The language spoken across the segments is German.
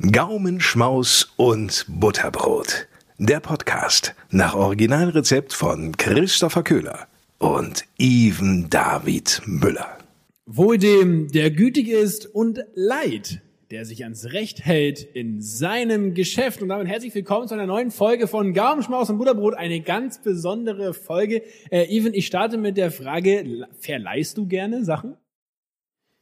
Gaumenschmaus und Butterbrot. Der Podcast nach Originalrezept von Christopher Köhler und Even David Müller. Wohl dem, der gütig ist und leid, der sich ans Recht hält in seinem Geschäft. Und damit herzlich willkommen zu einer neuen Folge von Gaumenschmaus und Butterbrot. Eine ganz besondere Folge. Äh, Even, ich starte mit der Frage, verleihst du gerne Sachen?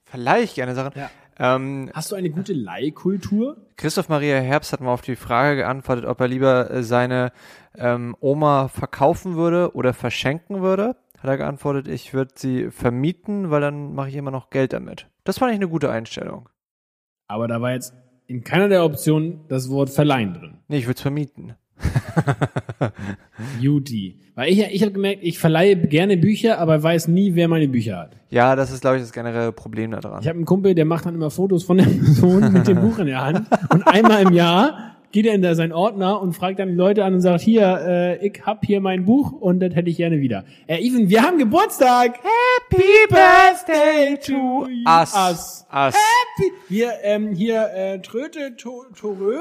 Verleih ich gerne Sachen. Ja. Ähm, Hast du eine gute Leihkultur? Christoph Maria Herbst hat mal auf die Frage geantwortet, ob er lieber äh, seine ähm, Oma verkaufen würde oder verschenken würde. Hat er geantwortet, ich würde sie vermieten, weil dann mache ich immer noch Geld damit. Das fand ich eine gute Einstellung. Aber da war jetzt in keiner der Optionen das Wort verleihen drin. Nee, ich würde es vermieten. Beauty. Weil ich, ich habe gemerkt, ich verleihe gerne Bücher, aber weiß nie, wer meine Bücher hat. Ja, das ist, glaube ich, das generelle Problem daran. Ich habe einen Kumpel, der macht dann immer Fotos von der Person mit dem Buch in der Hand. Und einmal im Jahr geht er in da seinen Ordner und fragt dann die Leute an und sagt, hier, äh, ich hab hier mein Buch und das hätte ich gerne wieder. Äh, Even, wir haben Geburtstag! Happy Birthday to Us. us. Us. Happy. Wir, ähm, hier, äh, Tröte, to, Torö.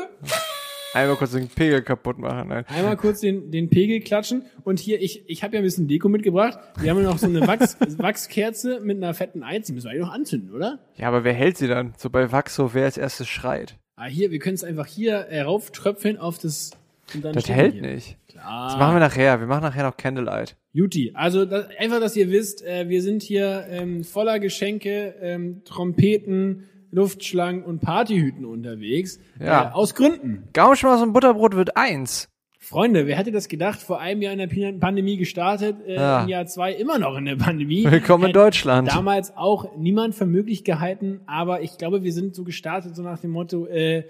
Einmal kurz den Pegel kaputt machen. Nein. Einmal kurz den, den Pegel klatschen. Und hier, ich, ich habe ja ein bisschen Deko mitgebracht. Wir haben ja noch so eine Wachs, Wachskerze mit einer fetten Eins. Die müssen wir eigentlich noch anzünden, oder? Ja, aber wer hält sie dann? So bei Waxo, wer als erstes schreit. Ah, hier, wir können es einfach hier äh, rauftröpfeln auf das. Und dann Das hält hier. nicht. Klar. Das machen wir nachher. Wir machen nachher noch Candlelight. Juti, also das, einfach, dass ihr wisst, äh, wir sind hier ähm, voller Geschenke, ähm, Trompeten, Luftschlangen und Partyhüten unterwegs. Ja. Äh, aus Gründen. Gaumenschmaus und Butterbrot wird eins. Freunde, wer hätte das gedacht? Vor einem Jahr in der Pandemie gestartet, äh, Ja. im Jahr zwei immer noch in der Pandemie. Willkommen in Hätte Deutschland. Damals auch niemand für möglich gehalten, aber ich glaube, wir sind so gestartet, so nach dem Motto, äh,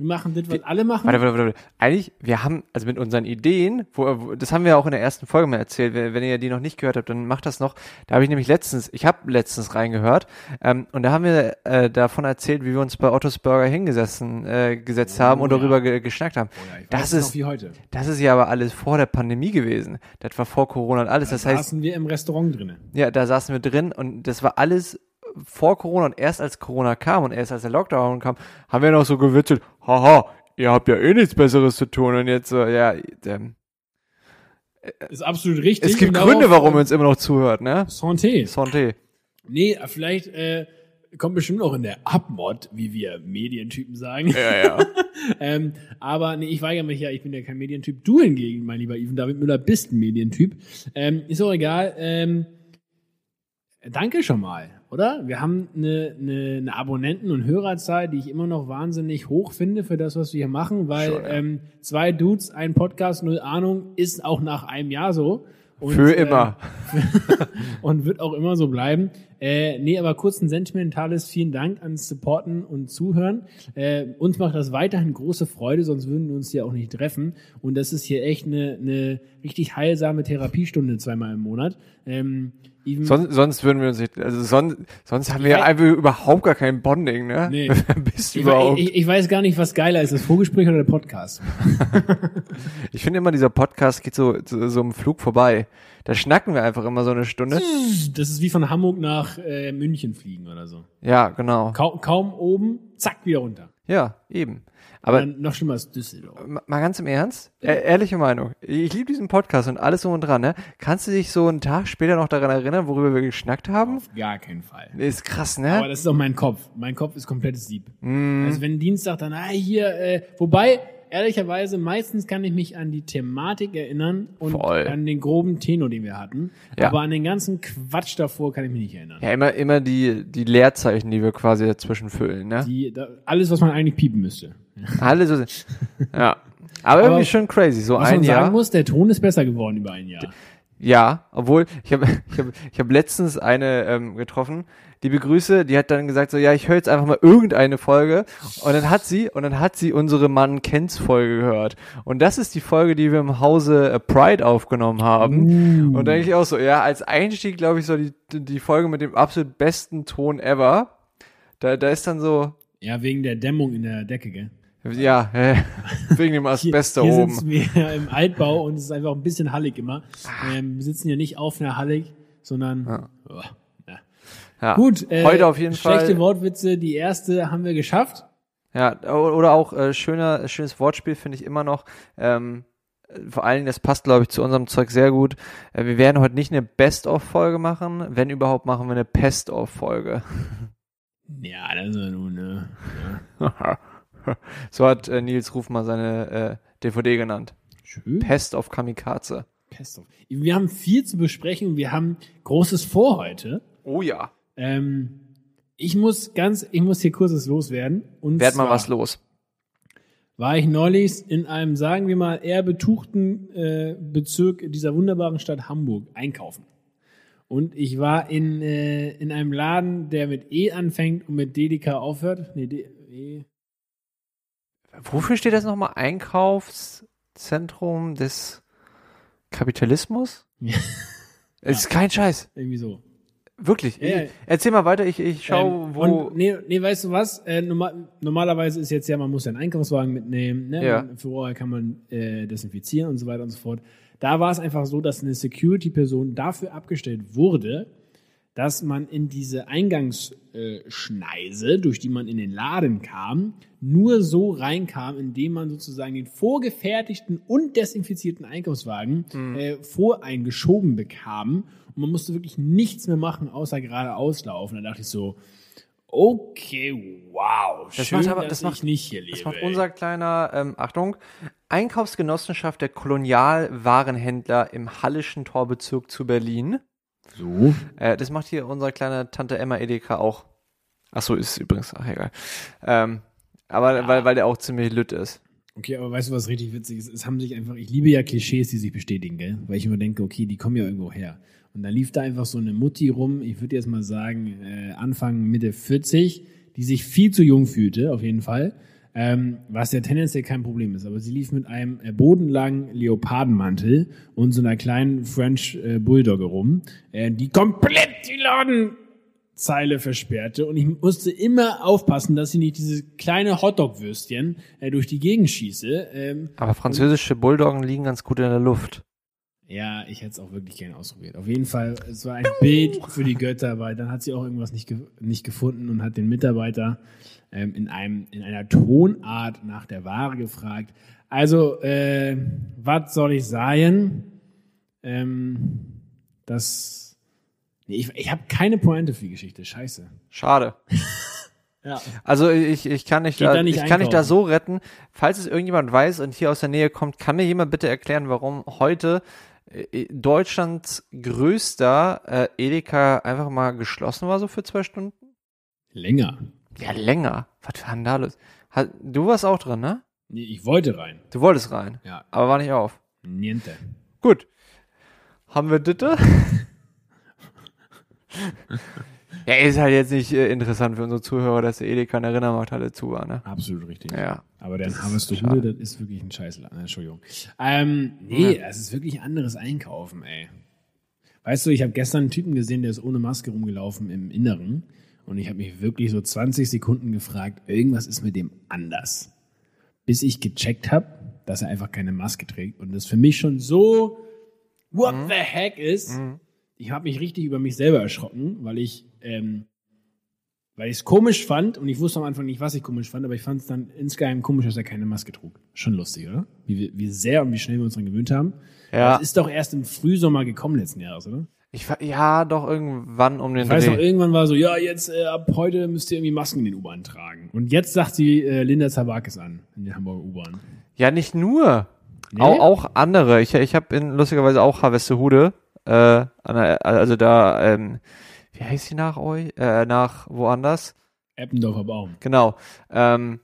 wir machen das, was alle machen. Warte, warte, warte. warte. Eigentlich, wir haben, also mit unseren Ideen, wo, wo, das haben wir auch in der ersten Folge mal erzählt, wenn, ihr die noch nicht gehört habt, dann macht das noch. Da habe ich nämlich letztens, ich habe letztens reingehört, ähm, und da haben wir äh, davon erzählt, wie wir uns bei Ottos Burger hingesessen, äh, gesetzt haben und ja. darüber ge geschnackt haben. Oh Ja, das ist, wie heute. das ist ja aber alles vor der Pandemie gewesen. Das war vor Corona und alles. Da Das heißt, saßen wir im Restaurant drinnen. ja, da saßen wir drin und das war alles vor Corona und erst als Corona kam und erst als der Lockdown kam, haben wir noch so gewitzelt, haha, ihr habt ja eh nichts Besseres zu tun und jetzt so, ja, ähm, Ist absolut richtig. es gibt Gründe, warum äh, ihr uns immer noch zuhört, ne? Santé. Santé. Nee, vielleicht äh, kommt bestimmt auch in der Abmod, wie wir Medientypen sagen. Ja, ja. ähm, aber nee, ich weigere mich ja, ich bin ja kein Medientyp. Du hingegen, mein lieber Ivan David Müller, bist ein Medientyp. Ähm, ist auch egal. Ähm, danke schon mal, oder? Wir haben eine, eine, eine Abonnenten- und Hörerzahl, die ich immer noch wahnsinnig hoch finde für das, was wir hier machen, weil Schon, ja. ähm, zwei Dudes, ein Podcast, null Ahnung, ist auch nach einem Jahr so. Und, Für äh, immer. und wird auch immer so bleiben. Äh, nee, aber kurz ein sentimentales vielen Dank ans Supporten und Zuhören. Äh, uns macht das weiterhin große Freude, sonst würden wir uns hier auch nicht treffen. Und das ist hier echt eine, eine richtig heilsame Therapiestunde zweimal im Monat. Ähm, even, Sonst, sonst würden wir uns nicht, also sonst, sonst haben wir weiß- einfach überhaupt gar kein Bonding, ne? Nee. Bist du ich, überhaupt? ich, ich weiß gar nicht, was geiler ist, das Vorgespräch oder der Podcast. Ich finde immer, dieser Podcast geht so, so, so im Flug vorbei. Da schnacken wir einfach immer so eine Stunde. Das ist wie von Hamburg nach äh, München fliegen oder so. Ja, genau. Kaum, kaum oben, zack, wieder runter. Ja, eben. Aber Dann noch schlimmer als Düsseldorf. Ma- Mal ganz im Ernst, e ehrliche Meinung. Ich liebe diesen Podcast und alles so und dran, ne? Kannst du dich so einen Tag später noch daran erinnern, worüber wir geschnackt haben? Auf gar keinen Fall. Ist krass, Aber ne? das ist auch mein Kopf. Mein Kopf ist komplettes Sieb. Mm. Also wenn Dienstag dann, ah, hier, äh, wobei, ehrlicherweise, meistens kann ich mich an die Thematik erinnern und Voll. an den groben Tenor, den wir hatten. Ja. Aber an den ganzen Quatsch davor kann ich mich nicht erinnern. Ja, immer, immer die, die Leerzeichen, die wir quasi dazwischen füllen, ne? Die, da, alles, was man eigentlich piepen müsste. Alle so, ja. Aber irgendwie schon crazy, so Was ein man sagen Jahr. muss, der Ton ist besser geworden über ein Jahr. Ja, obwohl, ich habe ich hab, ich hab letztens eine ähm, getroffen, die begrüße, die hat dann gesagt so, ja, ich höre jetzt einfach mal irgendeine Folge und dann hat sie, und dann hat sie unsere Mann kennt's Folge gehört. Und das ist die Folge, die wir im Hause äh, Pride aufgenommen haben. Und da denke ich auch so, ja, als Einstieg glaube ich so die, die Folge mit dem absolut besten Ton ever. Da, da ist dann so, Ja, wegen der Dämmung in der Decke, gell? Ja, äh, wegen dem Asbest da hier oben. sitzen wir im Altbau und es ist einfach ein bisschen hallig immer. Ähm, wir sitzen ja nicht auf einer Hallig, sondern oh, ja. Ja. gut. Äh, Heute auf jeden schlechte Fall. Wortwitze, die erste haben wir geschafft. Ja, oder auch äh, schöner, schönes Wortspiel finde ich immer noch. Ähm, äh, vor allen Dingen, das passt, glaube ich, zu unserem Zeug sehr gut. Äh, wir werden heute nicht eine Best-of-Folge machen. Wenn überhaupt, machen wir eine Pest-of-Folge. Ja, das ist ja nun, ne? so hat äh, Nils Ruf mal seine äh, DVD genannt. Schön. Pest of Kamikaze. Pest auf. Wir haben viel zu besprechen. Wir haben Großes vor heute. Oh ja. Ähm, ich muss ganz, ich muss hier kurzes loswerden. Und Werd mal was los. war ich neulich in einem, sagen wir mal, eher betuchten äh, Bezirk dieser wunderbaren Stadt Hamburg einkaufen. Und ich war in, äh, in einem Laden, der mit E anfängt und mit DDK aufhört. Nee, D e. Wofür steht das nochmal? Einkaufszentrum des Kapitalismus? Ja. Es ist kein Scheiß. Irgendwie so. Wirklich. Ja, erzähl mal weiter, ich, ich schau, Ähm, wo. Und, nee, nee, weißt du was? Äh, normal, normalerweise ist jetzt ja, man muss ja einen Einkaufswagen mitnehmen, ne? Ja. Man, vorher kann man äh, desinfizieren und so weiter und so fort. Da war es einfach so, dass eine Security-Person dafür abgestellt wurde, dass man in diese Eingangsschneise, durch die man in den Laden kam, nur so reinkam, indem man sozusagen den vorgefertigten und desinfizierten Einkaufswagen äh, voreingeschoben bekam. Und man musste wirklich nichts mehr machen, außer geradeaus laufen. Da dachte ich so, okay, wow. Das schön, macht aber- dass das macht- ich nicht hier lebe. Das macht unser kleiner, ähm, Achtung, Einkaufsgenossenschaft der Kolonialwarenhändler im Hallischen Torbezirk zu Berlin. So. Äh, das macht hier unsere kleine Tante Emma Edeka auch. Ach so, ist übrigens, ach egal. Ähm, aber weil, weil der auch ziemlich lütt ist. Okay, aber weißt du, was richtig witzig ist? Es haben sich einfach, ich liebe ja Klischees, die sich bestätigen, gell? Weil ich immer denke, okay, die kommen ja irgendwo her. Und dann lief da einfach so eine Mutti rum, ich würde jetzt mal sagen, äh, Anfang, Mitte 40, die sich viel zu jung fühlte, auf jeden Fall. Ähm, was ja tendenziell kein Problem ist. Aber sie lief mit einem äh, bodenlangen Leopardenmantel und so einer kleinen French äh, Bulldogge rum, äh, die komplett die Ladenzeile versperrte. Und ich musste immer aufpassen, dass sie nicht diese kleine Hotdog-Würstchen äh, durch die Gegend schieße. Ähm, Aber französische Bulldoggen liegen ganz gut in der Luft. Ja, ich hätte es auch wirklich gerne ausprobiert. Auf jeden Fall, es war ein Bild für die Götter, weil dann hat sie auch irgendwas nicht, ge nicht gefunden und hat den Mitarbeiter ähm, in, einem, in einer Tonart nach der Ware gefragt. Also, äh, was soll ich sagen? Ähm, das. Nee, ich ich habe keine Pointe für die Geschichte. Scheiße. Schade. Ja. Also ich, ich kann nicht da, da nicht ich kann nicht da so retten. Falls es irgendjemand weiß und hier aus der Nähe kommt, kann mir jemand bitte erklären, warum heute Deutschlands größter äh, Edeka einfach mal geschlossen war so für zwei Stunden? Länger. Ja, länger. Was war denn da los? Du warst auch drin, ne? Nee, ich wollte rein. Du wolltest rein, Ja. aber war nicht auf. Niente. Gut. Haben wir Ditte? ja, ist halt jetzt nicht äh, interessant für unsere Zuhörer, dass der Edeka in der Rindermarkthalle zu war, ne? Absolut richtig. Ja. Aber der Das ist schade. das ist wirklich ein Scheißladen. Entschuldigung. Ähm, nee, es ist wirklich anderes Einkaufen, ey. Weißt du, ich habe gestern einen Typen gesehen, der ist ohne Maske rumgelaufen im Inneren. Und ich habe mich wirklich so 20 Sekunden gefragt, irgendwas ist mit dem anders. Bis ich gecheckt habe, dass er einfach keine Maske trägt. Und das für mich schon so, what the heck ist. Ich habe mich richtig über mich selber erschrocken, weil ich, ähm, weil ich es komisch fand und ich wusste am Anfang nicht, was ich komisch fand, aber ich fand es dann insgeheim komisch, dass er keine Maske trug. Schon lustig, oder? Wie, wie sehr und wie schnell wir uns daran gewöhnt haben. Ja. Das ist doch erst im Frühsommer gekommen letzten Jahres, oder? Ich ja, doch irgendwann um den Ich weiß noch, Dreh. irgendwann war so, ja, jetzt äh, ab heute müsst ihr irgendwie Masken in den U-Bahn tragen. Und jetzt sagt sie äh, Linda Zabakis an in der Hamburger U-Bahn. Ja, nicht nur. Nee? Auch, auch andere. Ich, ich habe in lustigerweise auch Harvestehude. Äh, der, also da, ähm, wie heißt die nach euch? Äh, nach woanders? Eppendorfer Baum. Genau. Ähm,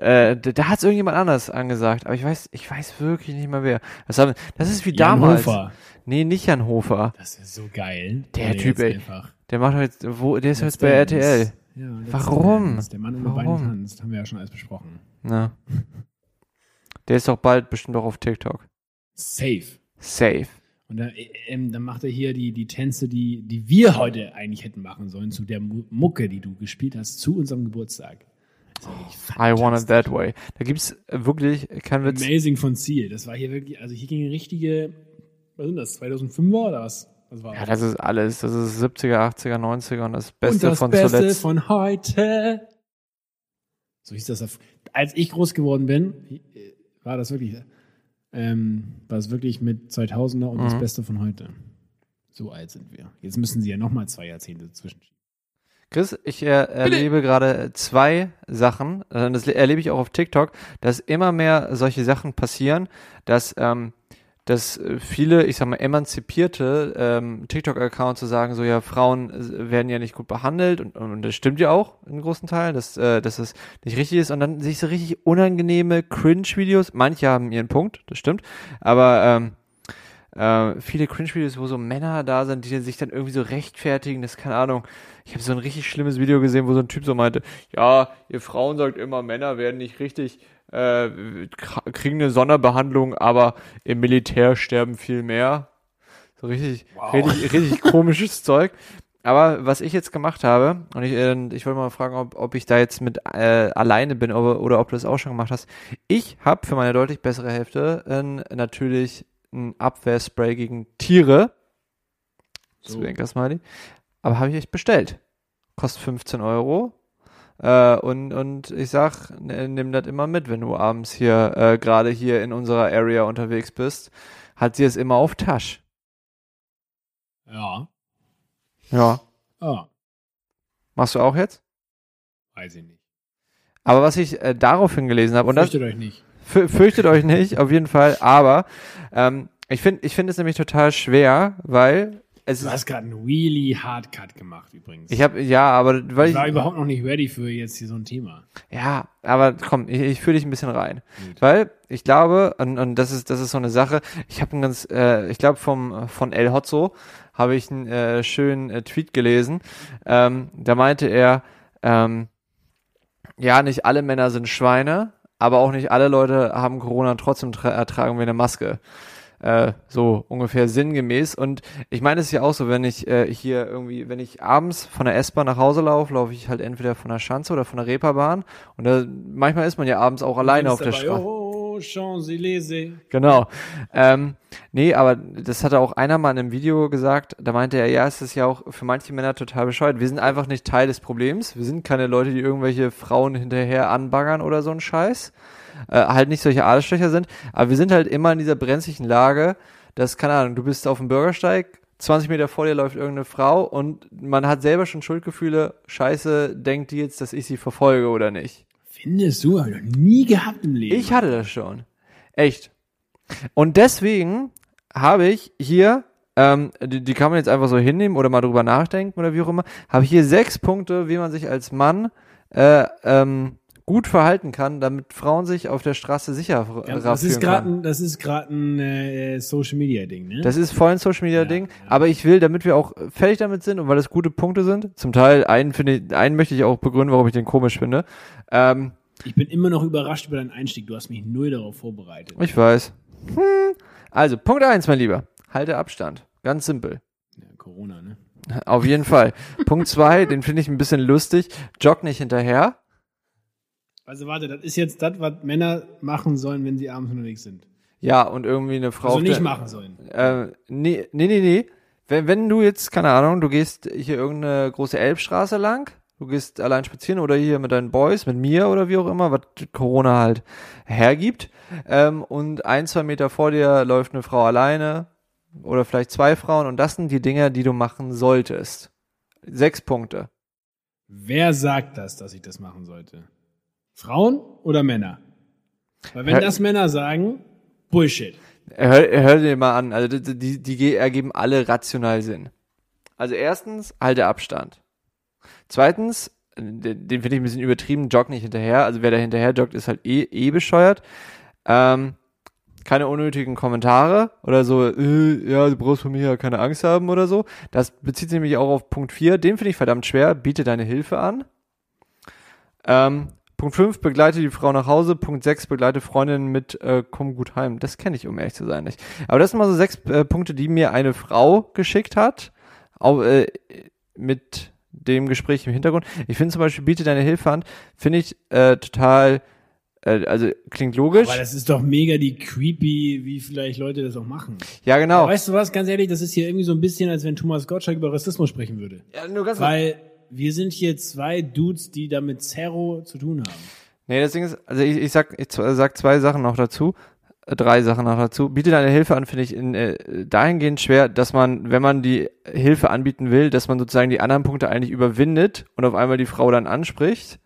äh, da, da hat es irgendjemand anders angesagt, aber ich weiß, ich weiß wirklich nicht mehr wer. Das, haben, das ist wie Jan damals. Hofer. Nee, nicht Jan Hofer. Das ist so geil. Der Wenn er Typ, ey. Einfach Der macht jetzt, wo, der ist jetzt bei. RTL. Ja, Warum? Der Mann ohne Beine tanzt, haben wir ja schon alles besprochen. Na. Der ist doch bald bestimmt auch auf TikTok. Safe. Safe. Und dann, äh, ähm, dann macht er hier die, die Tänze, die, die wir heute eigentlich hätten machen sollen, zu der Mu Mucke, die du gespielt hast, zu unserem Geburtstag. I want it that way. Da gibt's äh, wirklich, kein Witz. Amazing von Ziel. Das war hier wirklich, also hier ging richtige, was sind das, 2005er oder was? Was war Ja, das ist alles. Das ist 70er, 80er, 90er und das Beste und das von Beste zuletzt. von heute. So hieß das. Als ich groß geworden bin, war das wirklich, ähm, war es wirklich mit 2000er und das Mhm. Beste von heute. So alt sind wir. Jetzt müssen sie ja nochmal zwei Jahrzehnte zwischen. Chris, ich äh, erlebe gerade zwei Sachen, äh, das le- erlebe ich auch auf TikTok, dass immer mehr solche Sachen passieren, dass, ähm, dass äh, viele, ich sag mal, emanzipierte ähm, TikTok-Accounts so sagen, so ja, Frauen äh, werden ja nicht gut behandelt und, und, und das stimmt ja auch in großen Teilen, dass, äh, dass es nicht richtig ist. Und dann sehe ich so richtig unangenehme Cringe-Videos, manche haben ihren Punkt, das stimmt, aber ähm, äh, viele Cringe-Videos, wo so Männer da sind, die sich dann irgendwie so rechtfertigen, das ist keine Ahnung. Ich habe so ein richtig schlimmes Video gesehen, wo so ein Typ so meinte, ja, ihr Frauen sagt immer, Männer werden nicht richtig, äh, kr- kriegen eine Sonderbehandlung, aber im Militär sterben viel mehr. So richtig, richtig, richtig komisches Zeug. Aber was ich jetzt gemacht habe, und ich, äh, ich wollte mal fragen, ob, ob ich da jetzt mit äh, alleine bin oder, oder ob du das auch schon gemacht hast. Ich habe für meine deutlich bessere Hälfte äh, natürlich ein Abwehrspray gegen Tiere. So. Zwinker Smiley. Aber habe ich echt bestellt. Kostet 15 Euro. Äh, und, und ich sag, nimm das immer mit, wenn du abends hier, äh, gerade hier in unserer Area unterwegs bist. Hat sie es immer auf Tasch. Ja. Ja. Ah, Machst du auch jetzt? weiß ich nicht. Aber was ich äh, daraufhin gelesen habe, und das, Fürchtet euch nicht. Fü- fürchtet euch nicht, auf jeden Fall. Aber ähm, ich finde ich finde es nämlich total schwer, weil es Du hast gerade einen Wheelie Hardcut gemacht übrigens. Ich habe ja, aber weil ich ich war überhaupt noch nicht ready für jetzt hier so ein Thema. ja, aber komm, ich, ich führe dich ein bisschen rein, Gut. weil ich glaube und, und das ist das ist so eine Sache. Ich habe ein ganz, äh, ich glaube vom von El Hotzo habe ich einen äh, schönen äh, Tweet gelesen. Ähm, da meinte er, ähm, ja, nicht alle Männer sind Schweine, aber auch nicht alle Leute haben Corona und trotzdem tra ertragen wir eine Maske. Äh, so ungefähr sinngemäß. Und ich meine es ist ja auch so, wenn ich äh, hier irgendwie, wenn ich abends von der S-Bahn nach Hause laufe, laufe ich halt entweder von der Schanze oder von der Reeperbahn. Und da, manchmal ist man ja abends auch alleine auf der Straße. Champs-Élysées. Genau. Ähm, nee, aber das hat auch einer mal in einem Video gesagt, da meinte er, ja, es ist ja auch für manche Männer total bescheuert. Wir sind einfach nicht Teil des Problems. Wir sind keine Leute, die irgendwelche Frauen hinterher anbaggern oder so ein Scheiß. Äh, halt nicht solche Arschlöcher sind. Aber wir sind halt immer in dieser brenzlichen Lage, dass, keine Ahnung, du bist auf dem Bürgersteig, 20 Meter vor dir läuft irgendeine Frau und man hat selber schon Schuldgefühle. Scheiße, denkt die jetzt, dass ich sie verfolge oder nicht? Findest du? Hab ich noch nie gehabt im Leben. Ich hatte das schon. Echt. Und deswegen habe ich hier, ähm, die, die kann man jetzt einfach so hinnehmen oder mal drüber nachdenken oder wie auch immer, habe ich hier sechs Punkte, wie man sich als Mann äh, ähm, gut verhalten kann, damit Frauen sich auf der Straße sicher Ja, ja, das ist gerade ein, das ist gerade ein äh, Social Media Ding, ne? Das ist voll ein Social Media Ja, Ding, ja. aber ich will, damit wir auch fertig damit sind und weil das gute Punkte sind, zum Teil einen finde ich, einen möchte ich auch begründen, warum ich den komisch finde. Ähm, ich bin immer noch überrascht über deinen Einstieg. Du hast mich null darauf vorbereitet. Ich weiß. Hm. Also, Punkt eins, mein Lieber. Halte Abstand. Ganz simpel. Ja, Corona, ne? Auf jeden Fall. Punkt zwei, den finde ich ein bisschen lustig. Jogg nicht hinterher. Also warte, das ist jetzt das, was Männer machen sollen, wenn sie abends unterwegs sind. Ja, und irgendwie eine Frau. Also nicht machen sollen. Äh, nee, nee, nee, nee. Wenn, wenn du jetzt, keine Ahnung, du gehst hier irgendeine große Elbstraße lang, du gehst allein spazieren oder hier mit deinen Boys, mit mir oder wie auch immer, was Corona halt hergibt, ähm, und ein, zwei Meter vor dir läuft eine Frau alleine oder vielleicht zwei Frauen und das sind die Dinge, die du machen solltest. Sechs Punkte. Wer sagt das, dass ich das machen sollte? Frauen oder Männer? Weil wenn Hör- das Männer sagen, Bullshit. Hör, hör dir mal an, also die, die, die ge- ergeben alle rational Sinn. Also erstens, halte Abstand. Zweitens, den, den finde ich ein bisschen übertrieben, jogg nicht hinterher. Also wer da hinterher joggt, ist halt eh, eh bescheuert. Ähm, keine unnötigen Kommentare oder so, äh, ja, du brauchst von mir ja keine Angst haben oder so. Das bezieht sich nämlich auch auf Punkt 4. Den finde ich verdammt schwer. Biete deine Hilfe an. Ähm, Punkt 5, begleite die Frau nach Hause. Punkt 6, begleite Freundinnen mit äh, komm gut heim. Das kenne ich, um ehrlich zu sein, nicht. Aber das sind mal so sechs äh, Punkte, die mir eine Frau geschickt hat. Auch, äh, mit dem Gespräch im Hintergrund. Ich finde zum Beispiel, biete deine Hilfe an, finde ich äh, total, äh, also klingt logisch. Aber das ist doch mega die creepy, wie vielleicht Leute das auch machen. ja, genau. Aber weißt du was, ganz ehrlich, das ist hier irgendwie so ein bisschen, als wenn Thomas Gottschalk über Rassismus sprechen würde. ja, nur ganz Weil wir sind hier zwei Dudes, die damit Zero zu tun haben. Nee, deswegen ist, also ich, ich sag, ich sag zwei Sachen noch dazu, äh, drei Sachen noch dazu. Biete deine Hilfe an, finde ich in, äh, dahingehend schwer, dass man, wenn man die Hilfe anbieten will, dass man sozusagen die anderen Punkte eigentlich überwindet und auf einmal die Frau dann anspricht.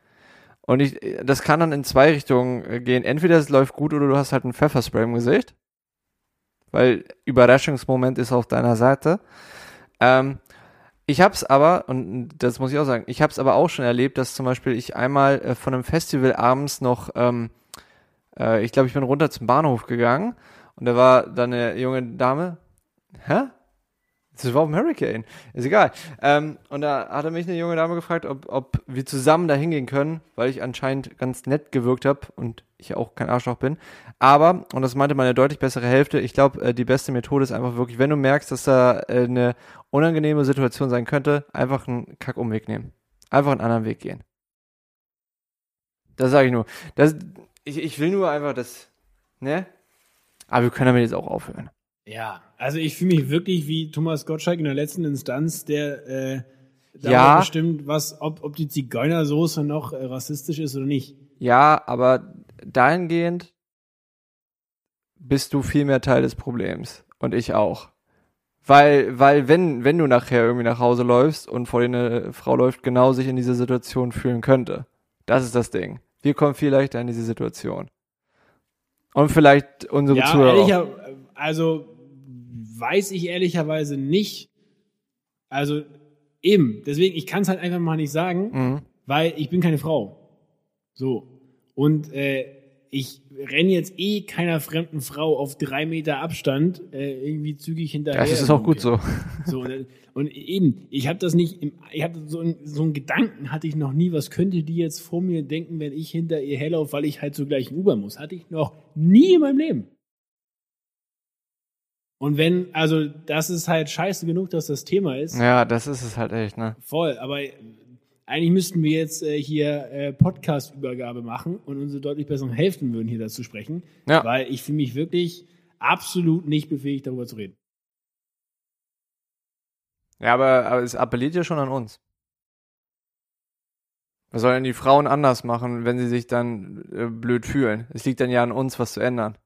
Und ich, das kann dann in zwei Richtungen äh, gehen. Entweder es läuft gut oder du hast halt ein Pfefferspray im Gesicht. Weil Überraschungsmoment ist auf deiner Seite. Ähm, ich hab's aber, und das muss ich auch sagen, ich hab's aber auch schon erlebt, dass zum Beispiel ich einmal äh, von einem Festival abends noch, ähm, äh, ich glaube, ich bin runter zum Bahnhof gegangen und da war dann eine junge Dame. Hä? Das war auf dem Hurricane. Ist egal. Ähm, und da hatte mich eine junge Dame gefragt, ob, ob wir zusammen da hingehen können, weil ich anscheinend ganz nett gewirkt habe und ich auch kein Arschloch bin. Aber, und das meinte meine deutlich bessere Hälfte, ich glaube, äh, die beste Methode ist einfach wirklich, wenn du merkst, dass da äh, eine unangenehme Situation sein könnte, einfach einen Kackumweg nehmen. Einfach einen anderen Weg gehen. Das sage ich nur. Das, ich, ich will nur einfach das, ne? Aber wir können damit jetzt auch aufhören. Ja, also ich fühle mich wirklich wie Thomas Gottschalk in der letzten Instanz, der äh, Ja. bestimmt, was, ob, ob die Zigeunersoße noch äh, rassistisch ist oder nicht. Ja, aber dahingehend bist du viel mehr Teil des Problems. Und ich auch. Weil, weil wenn, wenn du nachher irgendwie nach Hause läufst und vor dir eine Frau läuft, genau sich in diese Situation fühlen könnte. Das ist das Ding. Wir kommen viel leichter in diese Situation. Und vielleicht unsere ja, Zuhörer. auch. ehrlicher, also weiß ich ehrlicherweise nicht. Also eben, deswegen, ich kann es halt einfach mal nicht sagen, Mhm. weil ich bin keine Frau. So. Und äh, ich renne jetzt eh keiner fremden Frau auf drei Meter Abstand äh, irgendwie zügig hinterher. Das ist auch gut so. So, und, und eben, ich habe das nicht, im, ich hatte so, einen- so einen Gedanken hatte ich noch nie, was könnte die jetzt vor mir denken, wenn ich hinter ihr herlaufe, weil ich halt zur gleichen U-Bahn muss. Hatte ich noch nie in meinem Leben. Und wenn, also das ist halt scheiße genug, dass das Thema ist. Ja, das ist es halt echt, ne? Voll, aber äh, eigentlich müssten wir jetzt äh, hier äh, Podcast-Übergabe machen und unsere deutlich besseren helfen würden, hier dazu sprechen. Ja. Weil ich fühle mich wirklich absolut nicht befähigt, darüber zu reden. Ja, aber, aber es appelliert ja schon an uns. Was sollen die Frauen anders machen, wenn sie sich dann äh, blöd fühlen? Es liegt dann ja an uns, was zu ändern.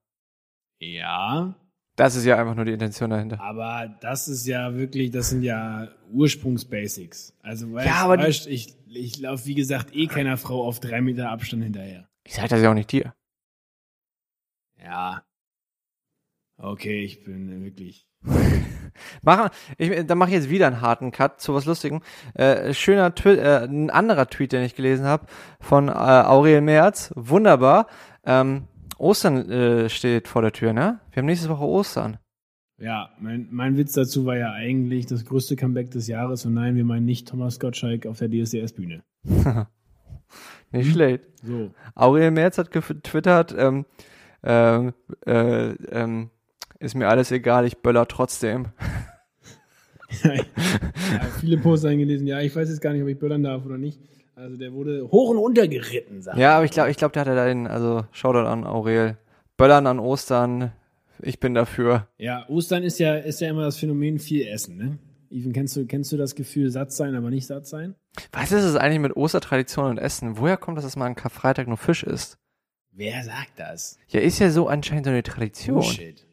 Ja, Das ist ja einfach nur die Intention dahinter. aber das ist ja wirklich, das sind ja Ursprungsbasics. Also weißt, Ja, aber weißt, ich, ich laufe, wie gesagt, eh keiner Frau auf drei Meter Abstand hinterher. Ich sag das ja auch nicht dir. Ja. Okay, ich bin wirklich. Machen, ich, dann mache ich jetzt wieder einen harten Cut zu was Lustigem. Äh, schöner Twi äh, ein anderer Tweet, den ich gelesen habe, von äh, Aurel Merz. Wunderbar. Ähm, Ostern äh, steht vor der Tür, ne? Wir haben nächste Woche Ostern. Ja, mein, mein Witz dazu war ja eigentlich das größte Comeback des Jahres und nein, wir meinen nicht Thomas Gottschalk auf der DSDS-Bühne. Nicht schlecht. So. Aurel Merz hat getwittert, ähm, ähm, äh, ähm, ist mir alles egal, ich böller trotzdem. ja, viele Posts eingelesen, ja, ich weiß jetzt gar nicht, ob ich böllern darf oder nicht. Also der wurde hoch und runter geritten, sagt Ja, aber ich glaube, ich glaub, der hatte da den, also Shoutout an Aurel. Böllern an Ostern, ich bin dafür. Ja, Ostern ist ja, ist ja immer das Phänomen viel Essen, ne? Even, kennst du, kennst du das Gefühl satt sein, aber nicht satt sein? Was ist es eigentlich mit Ostertradition und Essen? Woher kommt das, dass man an Karfreitag nur Fisch isst? Wer sagt das? Ja, ist ja so anscheinend so eine Tradition. Bullshit.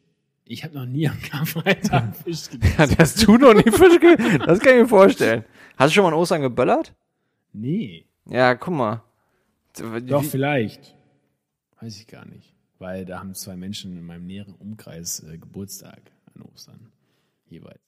Ich habe noch nie am Karfreitag Fisch gegessen. Ja, das tut doch nicht Fisch. ge- Das kann ich mir vorstellen. Hast du schon mal an Ostern geböllert? Nee. Ja, guck mal. Doch, vielleicht. Weiß ich gar nicht. Weil da haben zwei Menschen in meinem näheren Umkreis äh, Geburtstag an Ostern. Jeweils.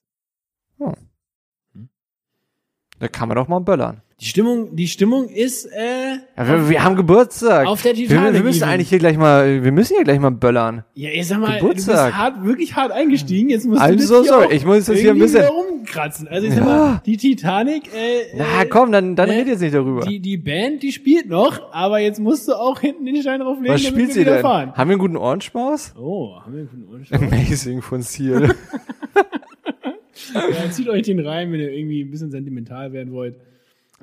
Da kann man doch mal böllern. Die Stimmung, die Stimmung ist, äh, Ja, wir, wir haben Geburtstag. auf der wir, Titanic. wir müssen Even. eigentlich hier gleich mal, wir müssen hier gleich mal böllern. Ja, ich sag mal, du Geburtstag. bist hart, wirklich hart eingestiegen. Jetzt musst I'm du so sorry. auch Ich muss das hier ein bisschen- rumkratzen. Also ich sag Ja. mal, die Titanic, äh, Na äh, komm, dann, dann ne? red jetzt nicht darüber. die, die Band, die spielt noch, aber jetzt musst du auch hinten den Stein drauflegen, Was damit spielt wir sie wieder denn? fahren. Haben wir einen guten Ohrenschmaus? Oh, haben wir einen guten Ohrenschaum? Amazing von Seal. ja, zieht euch den rein, wenn ihr irgendwie ein bisschen sentimental werden wollt.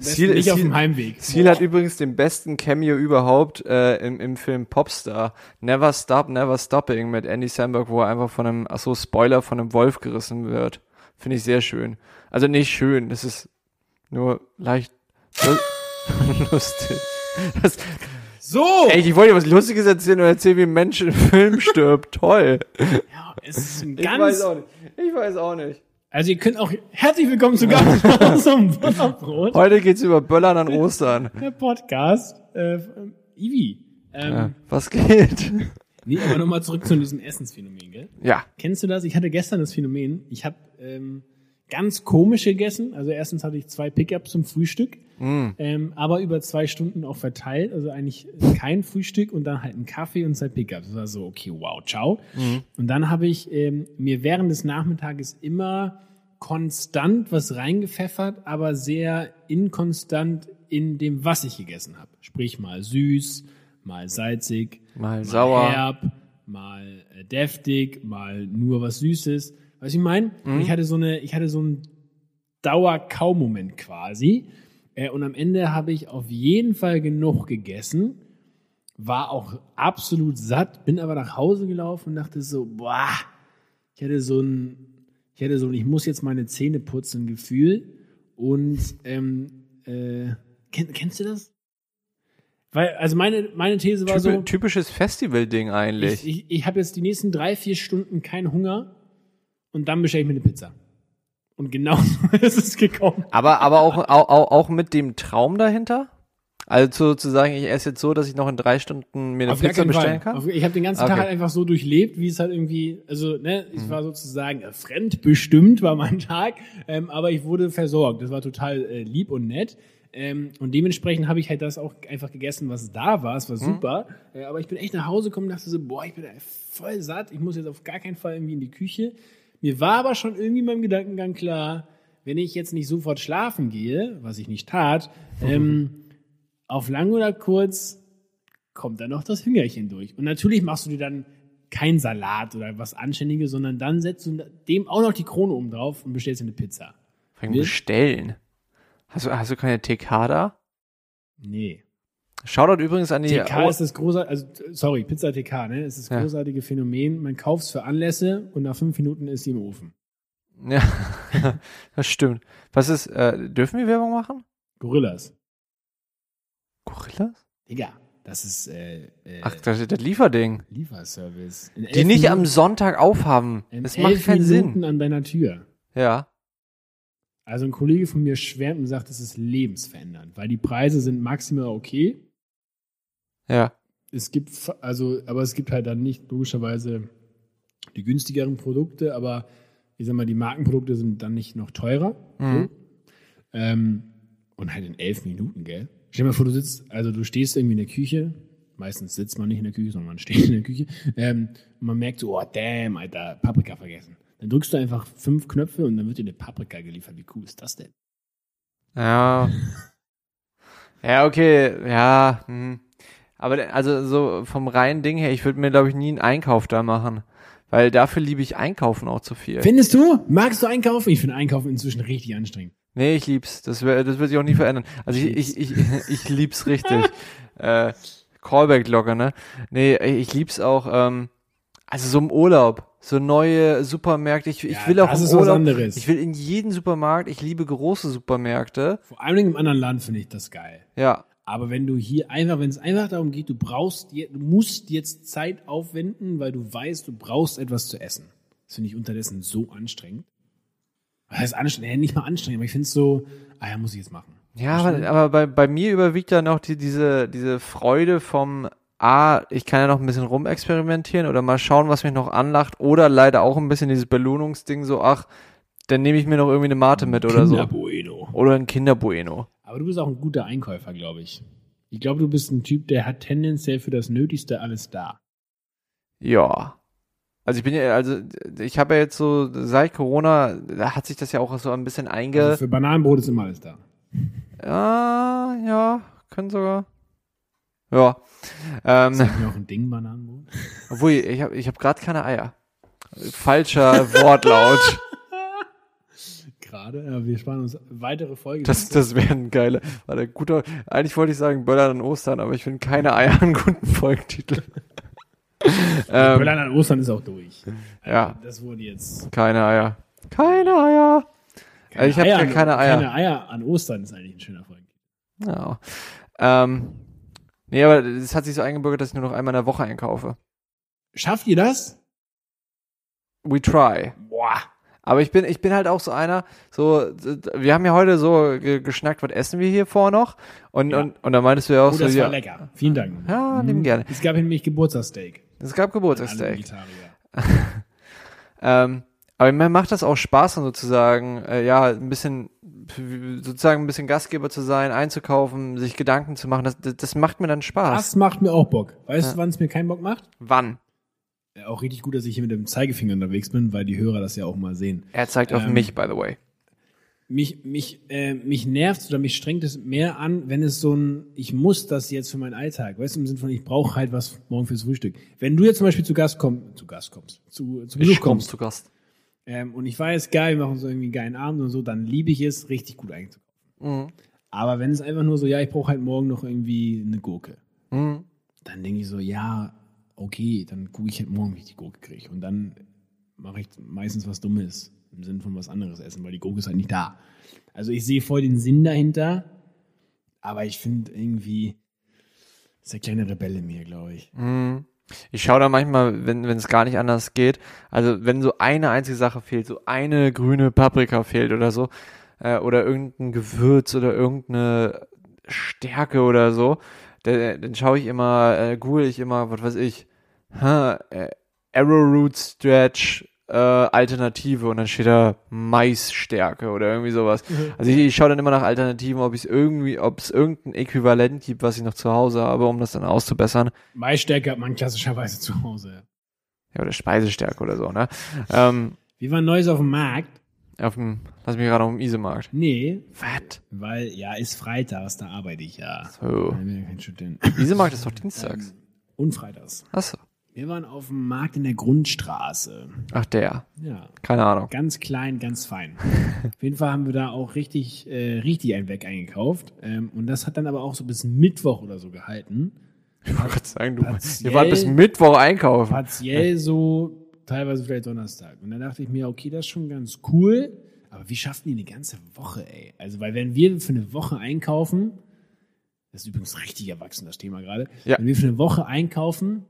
Ziel- nicht auf Ziel- dem Heimweg. Seal hat übrigens den besten Cameo überhaupt äh, im, im Film Popstar. Never Stop, Never Stopping mit Andy Samberg, wo er einfach von einem, ach so, Spoiler, von einem Wolf gerissen wird. Finde ich sehr schön. Also nicht schön, das ist nur leicht lu- lustig. Das, So! Ey, ich wollte dir was Lustiges erzählen und erzählen, wie ein Mensch im Film stirbt. Toll. Ja, es ist ein Ich weiß ganz. auch nicht. Ich weiß auch nicht. Also ihr könnt auch herzlich willkommen zu ganz zum Butterbrot, Heute geht's über Böllern an Ostern. der Podcast. Äh, Ivi. Ähm, Ja, was geht? Nee, aber nochmal zurück zu diesem Essensphänomen, gell? Ja. Kennst du das? Ich hatte gestern das Phänomen, ich habe ähm, ganz komisch gegessen. Also erstens hatte ich zwei Pickups zum Frühstück, ähm, aber über zwei Stunden auch verteilt. Also eigentlich kein Frühstück und dann halt ein Kaffee und zwei Pickups. Das war so, okay, wow, ciao. Und dann habe ich ähm, mir während des Nachmittages immer konstant was reingepfeffert, aber sehr inkonstant in dem, was ich gegessen habe. Sprich mal süß, mal salzig, Mal sauer. herb, mal äh, deftig, mal nur was Süßes. Weißt du, ich meine? Mhm. Ich hatte so eine, ich hatte so einen Dauerkaumoment quasi. Äh, und am Ende habe ich auf jeden Fall genug gegessen, war auch absolut satt, bin aber nach Hause gelaufen und dachte so, boah, ich hätte so ein, ich hätte so ein, ich muss jetzt meine Zähne putzen Gefühl. Und ähm, äh, kenn, kennst du das? Weil, also meine, meine These war so, Typ, typisches Festival-Ding eigentlich. ich, ich, ich habe jetzt die nächsten drei, vier Stunden keinen Hunger und dann bestelle ich mir eine Pizza. Und genau so ist es gekommen. aber aber auch, auch, auch auch mit dem Traum dahinter? Also zu sagen, ich esse jetzt so, dass ich noch in drei Stunden mir eine Auf Pizza bestellen Fall. kann? Auf, ich habe den ganzen Okay. Tag halt einfach so durchlebt, wie es halt irgendwie, also ne, ich war sozusagen äh, fremdbestimmt war mein Tag, ähm, aber ich wurde versorgt. Das war total äh, lieb und nett. Ähm, und dementsprechend habe ich halt das auch einfach gegessen, was da war. Es war super. Äh, aber ich bin echt nach Hause gekommen und dachte so, boah, ich bin voll satt. Ich muss jetzt auf gar keinen Fall irgendwie in die Küche. Mir war aber schon irgendwie in meinem Gedankengang klar, wenn ich jetzt nicht sofort schlafen gehe, was ich nicht tat, ähm, auf lang oder kurz kommt dann noch das Hüngerchen durch. Und natürlich machst du dir dann kein Salat oder was Anständiges, sondern dann setzt du dem auch noch die Krone oben drauf und bestellst dir eine Pizza. Bestellen. Hast du, hast du keine TK da? Nee. Shoutout übrigens an die. TK ist das großartige, also sorry, Pizza TK, ne? Es ist das Ja. großartige Phänomen. Man kauft es für Anlässe und nach fünf Minuten ist sie im Ofen. Ja, das stimmt. Was ist, äh, dürfen wir Werbung machen? Gorillas. Gorillas? Digga, das ist äh, äh, Ach, das ist das Lieferding. Lieferservice. In Die nicht am Minuten- Sonntag aufhaben. Das macht keinen Minuten Sinn. an deiner Tür. Ja. Also ein Kollege von mir schwärmt und sagt, es ist lebensverändernd, weil die Preise sind maximal okay. Ja. Es gibt, also, aber es gibt halt dann nicht logischerweise die günstigeren Produkte, aber ich sag mal, die Markenprodukte sind dann nicht noch teurer. Mhm. So. Ähm, und halt in elf Minuten, gell? Stell dir mal vor, du sitzt, also du stehst irgendwie in der Küche, meistens sitzt man nicht in der Küche, sondern man steht in der Küche, ähm, und man merkt so, oh damn, Alter, Paprika vergessen. Dann drückst du einfach fünf Knöpfe und dann wird dir eine Paprika geliefert. Wie cool ist das denn? Ja. ja, okay, ja. Hm. Aber also so vom reinen Ding her, ich würde mir, glaube ich, nie einen Einkauf da machen. Weil dafür liebe ich Einkaufen auch zu viel. Findest du? Magst du einkaufen? Ich finde Einkaufen inzwischen richtig anstrengend. Nee, ich lieb's. Das, wär, das wird sich auch nie verändern. Also ich, ich, ich, ich lieb's richtig. äh, Callback-Glocke, ne? Nee, ich lieb's auch, ähm, also so im Urlaub. So neue Supermärkte. Ich, ich Ja, will auch das im ist was anderes. Ich will in jeden Supermarkt. Ich liebe große Supermärkte. Vor allem im anderen Land finde ich das geil. Ja. Aber wenn du hier einfach, wenn es einfach darum geht, du brauchst, du musst jetzt Zeit aufwenden, weil du weißt, du brauchst etwas zu essen. Das finde ich unterdessen so anstrengend. Was heißt anstrengend? Ja, nicht mal anstrengend, aber ich finde es so, ah ja, muss ich jetzt machen. Ja, aber, aber bei, bei mir überwiegt ja noch die, diese, diese Freude vom, ah, ich kann ja noch ein bisschen rumexperimentieren oder mal schauen, was mich noch anlacht oder leider auch ein bisschen dieses Belohnungsding so, ach, dann nehme ich mir noch irgendwie eine Mate mit oder so. Kinderbueno. Oder ein Kinderbueno. Aber du bist auch ein guter Einkäufer, glaube ich. Ich glaube, du bist ein Typ, der hat tendenziell für das Nötigste alles da. Ja. Also ich bin ja, also ich habe ja jetzt so, seit Corona, da hat sich das ja auch so ein bisschen einge... Also für Bananenbrot ist immer alles da. ja, ja, können sogar. Ja. Ähm, Ist mir auch ein Ding, Bananenbrot? Obwohl, ich habe ich hab gerade keine Eier. Falscher Wortlaut. Gerade, wir sparen uns weitere Folgen. Das, das wäre ein geiler, war der guter, eigentlich wollte ich sagen Böllern an Ostern, aber ich finde keine Eier einen guten Folgentitel. ähm, Böllern an Ostern ist auch durch. Ja. Das wurde jetzt. keine Eier. Keine Eier. Keine ich habe Eier, keine Eier. Keine Eier an Ostern ist eigentlich ein schöner Folgen. Ja. Ähm, Nee, aber es hat sich so eingebürgert, dass ich nur noch einmal in der Woche einkaufe. Schafft ihr das? We try. Boah. Aber ich bin, ich bin halt auch so einer, so, wir haben ja heute so ge geschnackt, was essen wir hier vor noch? Und, Ja. und, und da meintest du ja auch Oh, so, das ja, war lecker. Vielen Dank. ja, nehmen gerne. Es gab nämlich Geburtstagssteak. Es gab Geburtstagssteak. Ähm, aber mir macht das auch Spaß, dann sozusagen, äh, ja, ein bisschen, sozusagen ein bisschen Gastgeber zu sein, einzukaufen, sich Gedanken zu machen. Das, das, das macht mir dann Spaß. Das macht mir auch Bock. Weißt Ja. du, wann es mir keinen Bock macht? Wann? Ja, auch richtig gut, dass ich hier mit dem Zeigefinger unterwegs bin, weil die Hörer das ja auch mal sehen. Er zeigt auf Ähm, mich, by the way. Mich, mich, äh, mich nervt oder mich strengt es mehr an, wenn es so ein, ich muss das jetzt für meinen Alltag, weißt du, im Sinne von, ich brauche halt was morgen fürs Frühstück. Wenn du jetzt zum Beispiel zu Gast kommst, zu Gast kommst, zu, zu Besuch kommst, zu Gast. ähm, und ich weiß, geil, wir machen so irgendwie einen geilen Abend und so, dann liebe ich es, richtig gut einzukaufen. Mhm. Aber wenn es einfach nur so, ja, ich brauche halt morgen noch irgendwie eine Gurke, Mhm. dann denke ich so, ja, okay, dann gucke ich halt morgen, wie ich die Gurke kriege. Und dann mache ich meistens was Dummes im Sinne von was anderes essen, weil die Gurke ist halt nicht da. Also ich sehe voll den Sinn dahinter, aber ich finde irgendwie, das ist der kleine Rebell in mir, glaube ich. Mhm. Ich schaue da manchmal, wenn wenn es gar nicht anders geht, also wenn so eine einzige Sache fehlt, so eine grüne Paprika fehlt oder so, äh, oder irgendein Gewürz oder irgendeine Stärke oder so, dann, dann schaue ich immer, äh, google ich immer, was weiß ich, ha, äh, Arrowroot Stretch äh, Alternative und dann steht da Maisstärke oder irgendwie sowas. Also ich, ich schaue dann immer nach Alternativen, ob ich irgendwie, ob es irgendein Äquivalent gibt, was ich noch zu Hause habe, um das dann auszubessern. Maisstärke hat man klassischerweise zu Hause. Ja, oder Speisestärke oder so, ne? Ähm, Wie war Neues auf dem Markt? auf dem, lass mich gerade auf dem Isemarkt. Nee, Fett. weil, ja, ist freitags, da arbeite ich ja. So. Ich bin ja kein Student. Isemarkt ist doch dienstags. Und freitags. Achso. Wir waren auf dem Markt in der Grundstraße. Ach, der. Ja, Keine Ahnung. ganz klein, ganz fein. auf jeden Fall haben wir da auch richtig, äh, richtig ein Weg eingekauft. Ähm, und das hat dann aber auch so bis Mittwoch oder so gehalten. Ich wollte gerade sagen, du, Partiell- ihr wart bis Mittwoch einkaufen. Partiell so, teilweise vielleicht Donnerstag. Und dann dachte ich mir, okay, das ist schon ganz cool. Aber wie schaffen die eine ganze Woche, ey? Also, weil wenn wir für eine Woche einkaufen, das ist übrigens richtig erwachsen, das Thema gerade. Ja. Wenn wir für eine Woche einkaufen,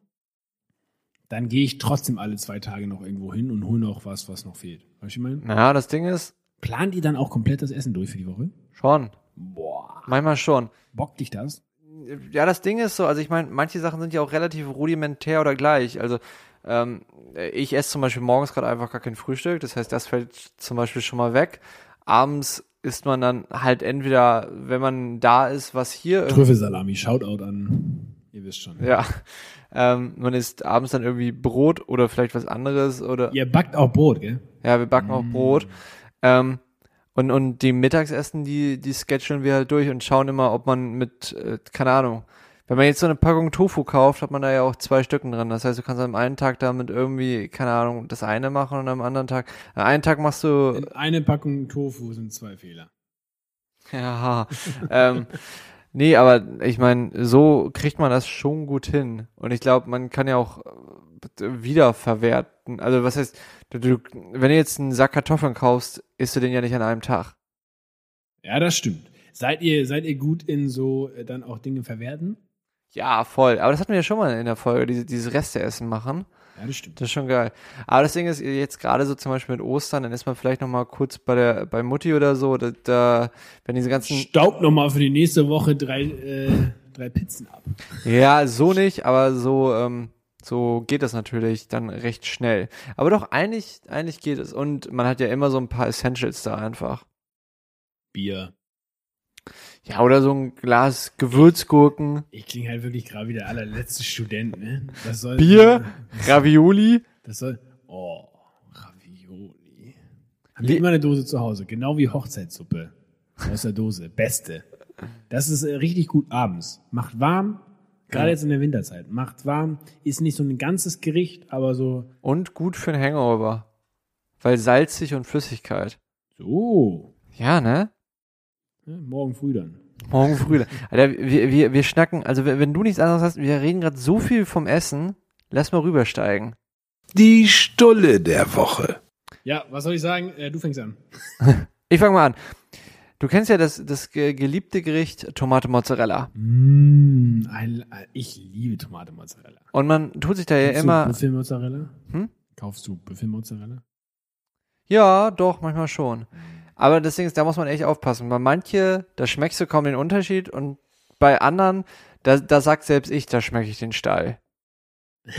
dann gehe ich trotzdem alle zwei Tage noch irgendwo hin und hole noch was, was noch fehlt. Weißt du, ich meine? Naja, das Ding ist, Plant ihr dann auch komplett das Essen durch für die Woche? schon. Boah. Manchmal schon. Bockt dich das? Ja, das Ding ist so, also ich meine, manche Sachen sind ja auch relativ rudimentär oder gleich. Also ähm, ich esse zum Beispiel morgens gerade einfach gar kein Frühstück, das heißt, das fällt zum Beispiel schon mal weg. Abends isst man dann halt entweder, wenn man da ist, was hier Trüffelsalami, Shoutout an, ihr wisst schon. Ja. Ähm, man isst abends dann irgendwie Brot oder vielleicht was anderes oder Ihr backt auch Brot, gell? ja, wir backen auch Brot. Ähm, und, und die Mittagsessen, die, die sketchen wir halt durch und schauen immer, ob man mit, äh, keine Ahnung, wenn man jetzt so eine Packung Tofu kauft, hat man da ja auch zwei Stücken dran. Das heißt, du kannst am einen Tag damit irgendwie, keine Ahnung, das eine machen und am anderen Tag, am einen Tag machst du, Eine Packung Tofu sind zwei Fehler. ja, ähm, nee, aber ich meine, so kriegt man das schon gut hin. Und ich glaube, man kann ja auch äh, wiederverwerten. Also was heißt, du, du, wenn du jetzt einen Sack Kartoffeln kaufst, isst du den ja nicht an einem Tag. Ja, das stimmt. Seid ihr, seid ihr gut in so äh, dann auch Dinge verwerten? Ja, voll. Aber das hatten wir ja schon mal in der Folge, diese, dieses Resteessen machen. Ja, das stimmt. Das ist schon geil. Aber das Ding ist, jetzt gerade so zum Beispiel mit Ostern, dann ist man vielleicht noch mal kurz bei der, bei Mutti oder so, da, da wenn diese ganzen, Staubt nochmal für die nächste Woche drei, äh, drei Pizzen ab. ja, so nicht, aber so, ähm, so geht das natürlich dann recht schnell. Aber doch, eigentlich, eigentlich geht es. Und man hat ja immer so ein paar Essentials da einfach. Bier. Ja, oder so ein Glas Gewürzgurken, Ich klinge halt wirklich gerade wie der allerletzte Student, ne? Das soll, Bier, Ravioli. Das soll. Oh, Ravioli. Haben die immer eine Dose zu Hause, genau wie Hochzeitssuppe. Aus der Dose. Beste. Das ist äh, richtig gut abends. Macht warm, gerade jetzt in der Winterzeit. Macht warm, ist nicht so ein ganzes Gericht, aber so. Und gut für ein Hangover. Weil salzig und Flüssigkeit. So. Ja, ne? Ja, morgen früh dann. Morgen früh. Alter, wir, wir, wir schnacken, also wenn, du nichts anderes hast, wir reden gerade so viel vom Essen, lass mal rübersteigen. Die Stulle der Woche. Ja, was soll ich sagen? Äh, du fängst an. Ich fange mal an. Du kennst ja das, das ge- geliebte Gericht Tomate Mozzarella. Mm, ein, ich liebe Tomate Mozzarella. Und man tut sich da ja Kaufst immer. du Büffelmozzarella? Hm? Kaufst du Büffelmozzarella? Ja, doch, manchmal schon. Aber Ding ist, da muss man echt aufpassen. Bei manche, da schmeckst du kaum den Unterschied und bei anderen, da, da sagt selbst ich, da schmecke ich den Stall.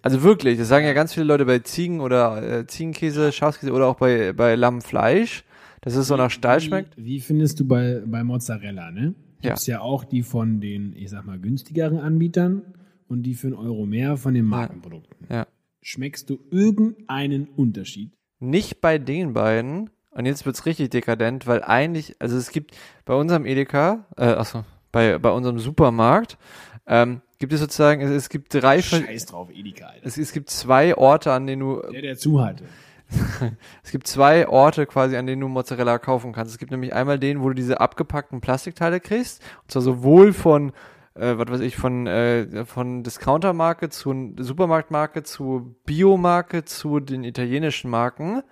Also wirklich, das sagen ja ganz viele Leute bei Ziegen oder äh, Ziegenkäse, Schafskäse oder auch bei, bei Lammfleisch, dass es so nach Stall schmeckt. Wie, wie findest du bei, bei Mozzarella, ne? Ja. Gibt's ja. auch die von den, ich sag mal, günstigeren Anbietern und die für einen Euro mehr von den Markenprodukten. Ja. Schmeckst du irgendeinen Unterschied? Nicht bei den beiden. Und jetzt wird's richtig dekadent, weil eigentlich, also es gibt bei unserem Edeka, äh, achso, bei, bei unserem Supermarkt, ähm, gibt es sozusagen, es, es gibt drei, Scheiß drauf, Edeka, Alter. es, es gibt zwei Orte, an denen du, Der, der zu hatte. es gibt zwei Orte quasi, an denen du Mozzarella kaufen kannst. Es gibt nämlich einmal den, wo du diese abgepackten Plastikteile kriegst, und zwar sowohl von, äh, was weiß ich, von, äh, von Discountermarke zu Supermarktmarke zu Biomarke zu den italienischen Marken.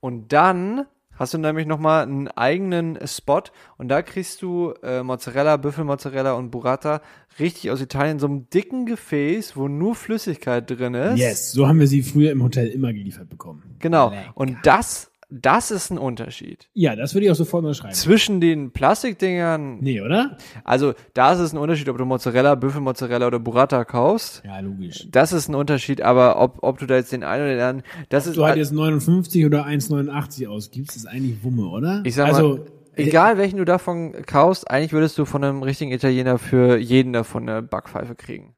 Und dann hast du nämlich nochmal einen eigenen Spot und da kriegst du äh, Mozzarella, Büffelmozzarella und Burrata richtig aus Italien, in so einem dicken Gefäß, wo nur Flüssigkeit drin ist. Yes, so haben wir sie früher im Hotel immer geliefert bekommen. Genau. Lecker. Und das, das ist ein Unterschied. Ja, das würde ich auch sofort unterschreiben. Zwischen den Plastikdingern, Nee, oder? also da ist es ein Unterschied, ob du Mozzarella, Büffelmozzarella oder Burrata kaufst. Ja, logisch. Das ist ein Unterschied, aber ob, ob du da jetzt den einen oder den anderen, das ist, Du halt jetzt 59 oder 1,89 ausgibst, ist eigentlich Wumme, oder? Ich sag mal, also, egal welchen du davon kaufst, eigentlich würdest du von einem richtigen Italiener für jeden davon eine Backpfeife kriegen.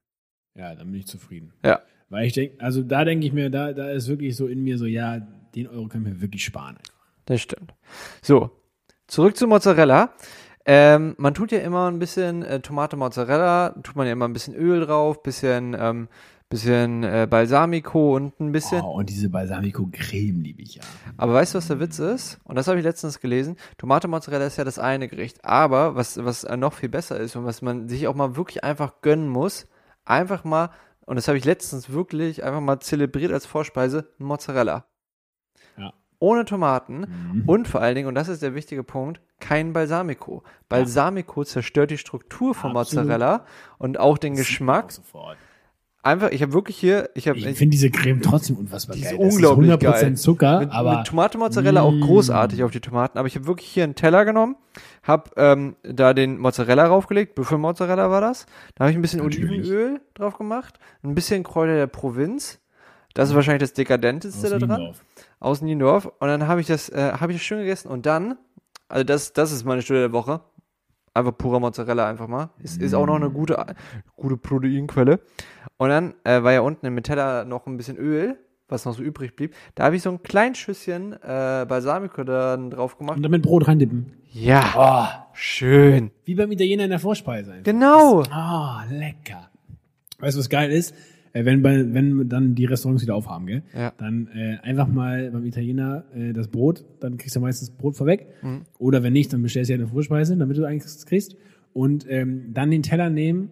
Ja, dann bin ich zufrieden. Ja. Weil ich denke, also da denke ich mir, da, da ist wirklich so in mir so, ja, den Euro können wir wirklich sparen. Das stimmt. So, zurück zu Mozzarella. Ähm, man tut ja immer ein bisschen äh, Tomate Mozzarella, tut man ja immer ein bisschen Öl drauf, bisschen, ähm, bisschen äh, Balsamico und ein bisschen. Oh, und diese Balsamico-Creme liebe ich ja. Aber weißt du, was der Witz ist? Und das habe ich letztens gelesen. Tomate Mozzarella ist ja das eine Gericht. Aber was, was noch viel besser ist und was man sich auch mal wirklich einfach gönnen muss, einfach mal, und das habe ich letztens wirklich einfach mal zelebriert als Vorspeise, Mozzarella. Ja. Ohne Tomaten Mhm. und vor allen Dingen, und das ist der wichtige Punkt, kein Balsamico. Balsamico zerstört die Struktur von Absolut. Mozzarella und auch den Das Geschmack. auch. Einfach, ich habe wirklich hier, ich habe Ich finde diese Creme trotzdem unfassbar Die ist geil. unglaublich das ist 100% geil. Zucker, mit, aber mit Tomate Mozzarella auch Mm. großartig auf die Tomaten. Aber ich habe wirklich hier einen Teller genommen, habe ähm, da den Mozzarella raufgelegt, Büffelmozzarella war das. Da habe ich ein bisschen Natürlich. Olivenöl drauf gemacht, ein bisschen Kräuter der Provinz. Das ist wahrscheinlich das dekadenteste da dran. Niendorf. Aus Niendorf. Und dann habe ich das, äh, habe ich das schön gegessen. Und dann, also das, das ist meine Stunde der Woche. Einfach purer Mozzarella einfach mal. Ist, ist auch noch eine gute, gute Proteinquelle. Und dann äh, war ja unten im Teller noch ein bisschen Öl, was noch so übrig blieb. Da habe ich so ein kleines Schüsschen äh, Balsamico dann drauf gemacht. Und dann mit Brot reindippen. Ja, schön. Wie beim Italiener in der Vorspeise. einfach. Genau. Ah, lecker. Weißt du, was geil ist? Äh, Wenn, bei, wenn dann die Restaurants wieder aufhaben, gell? Ja. Dann äh, einfach mal beim Italiener äh, das Brot, dann kriegst du meistens Brot vorweg. Mhm. Oder wenn nicht, dann bestellst du ja eine Vorspeise, damit du eigentlich kriegst. Und ähm, dann den Teller nehmen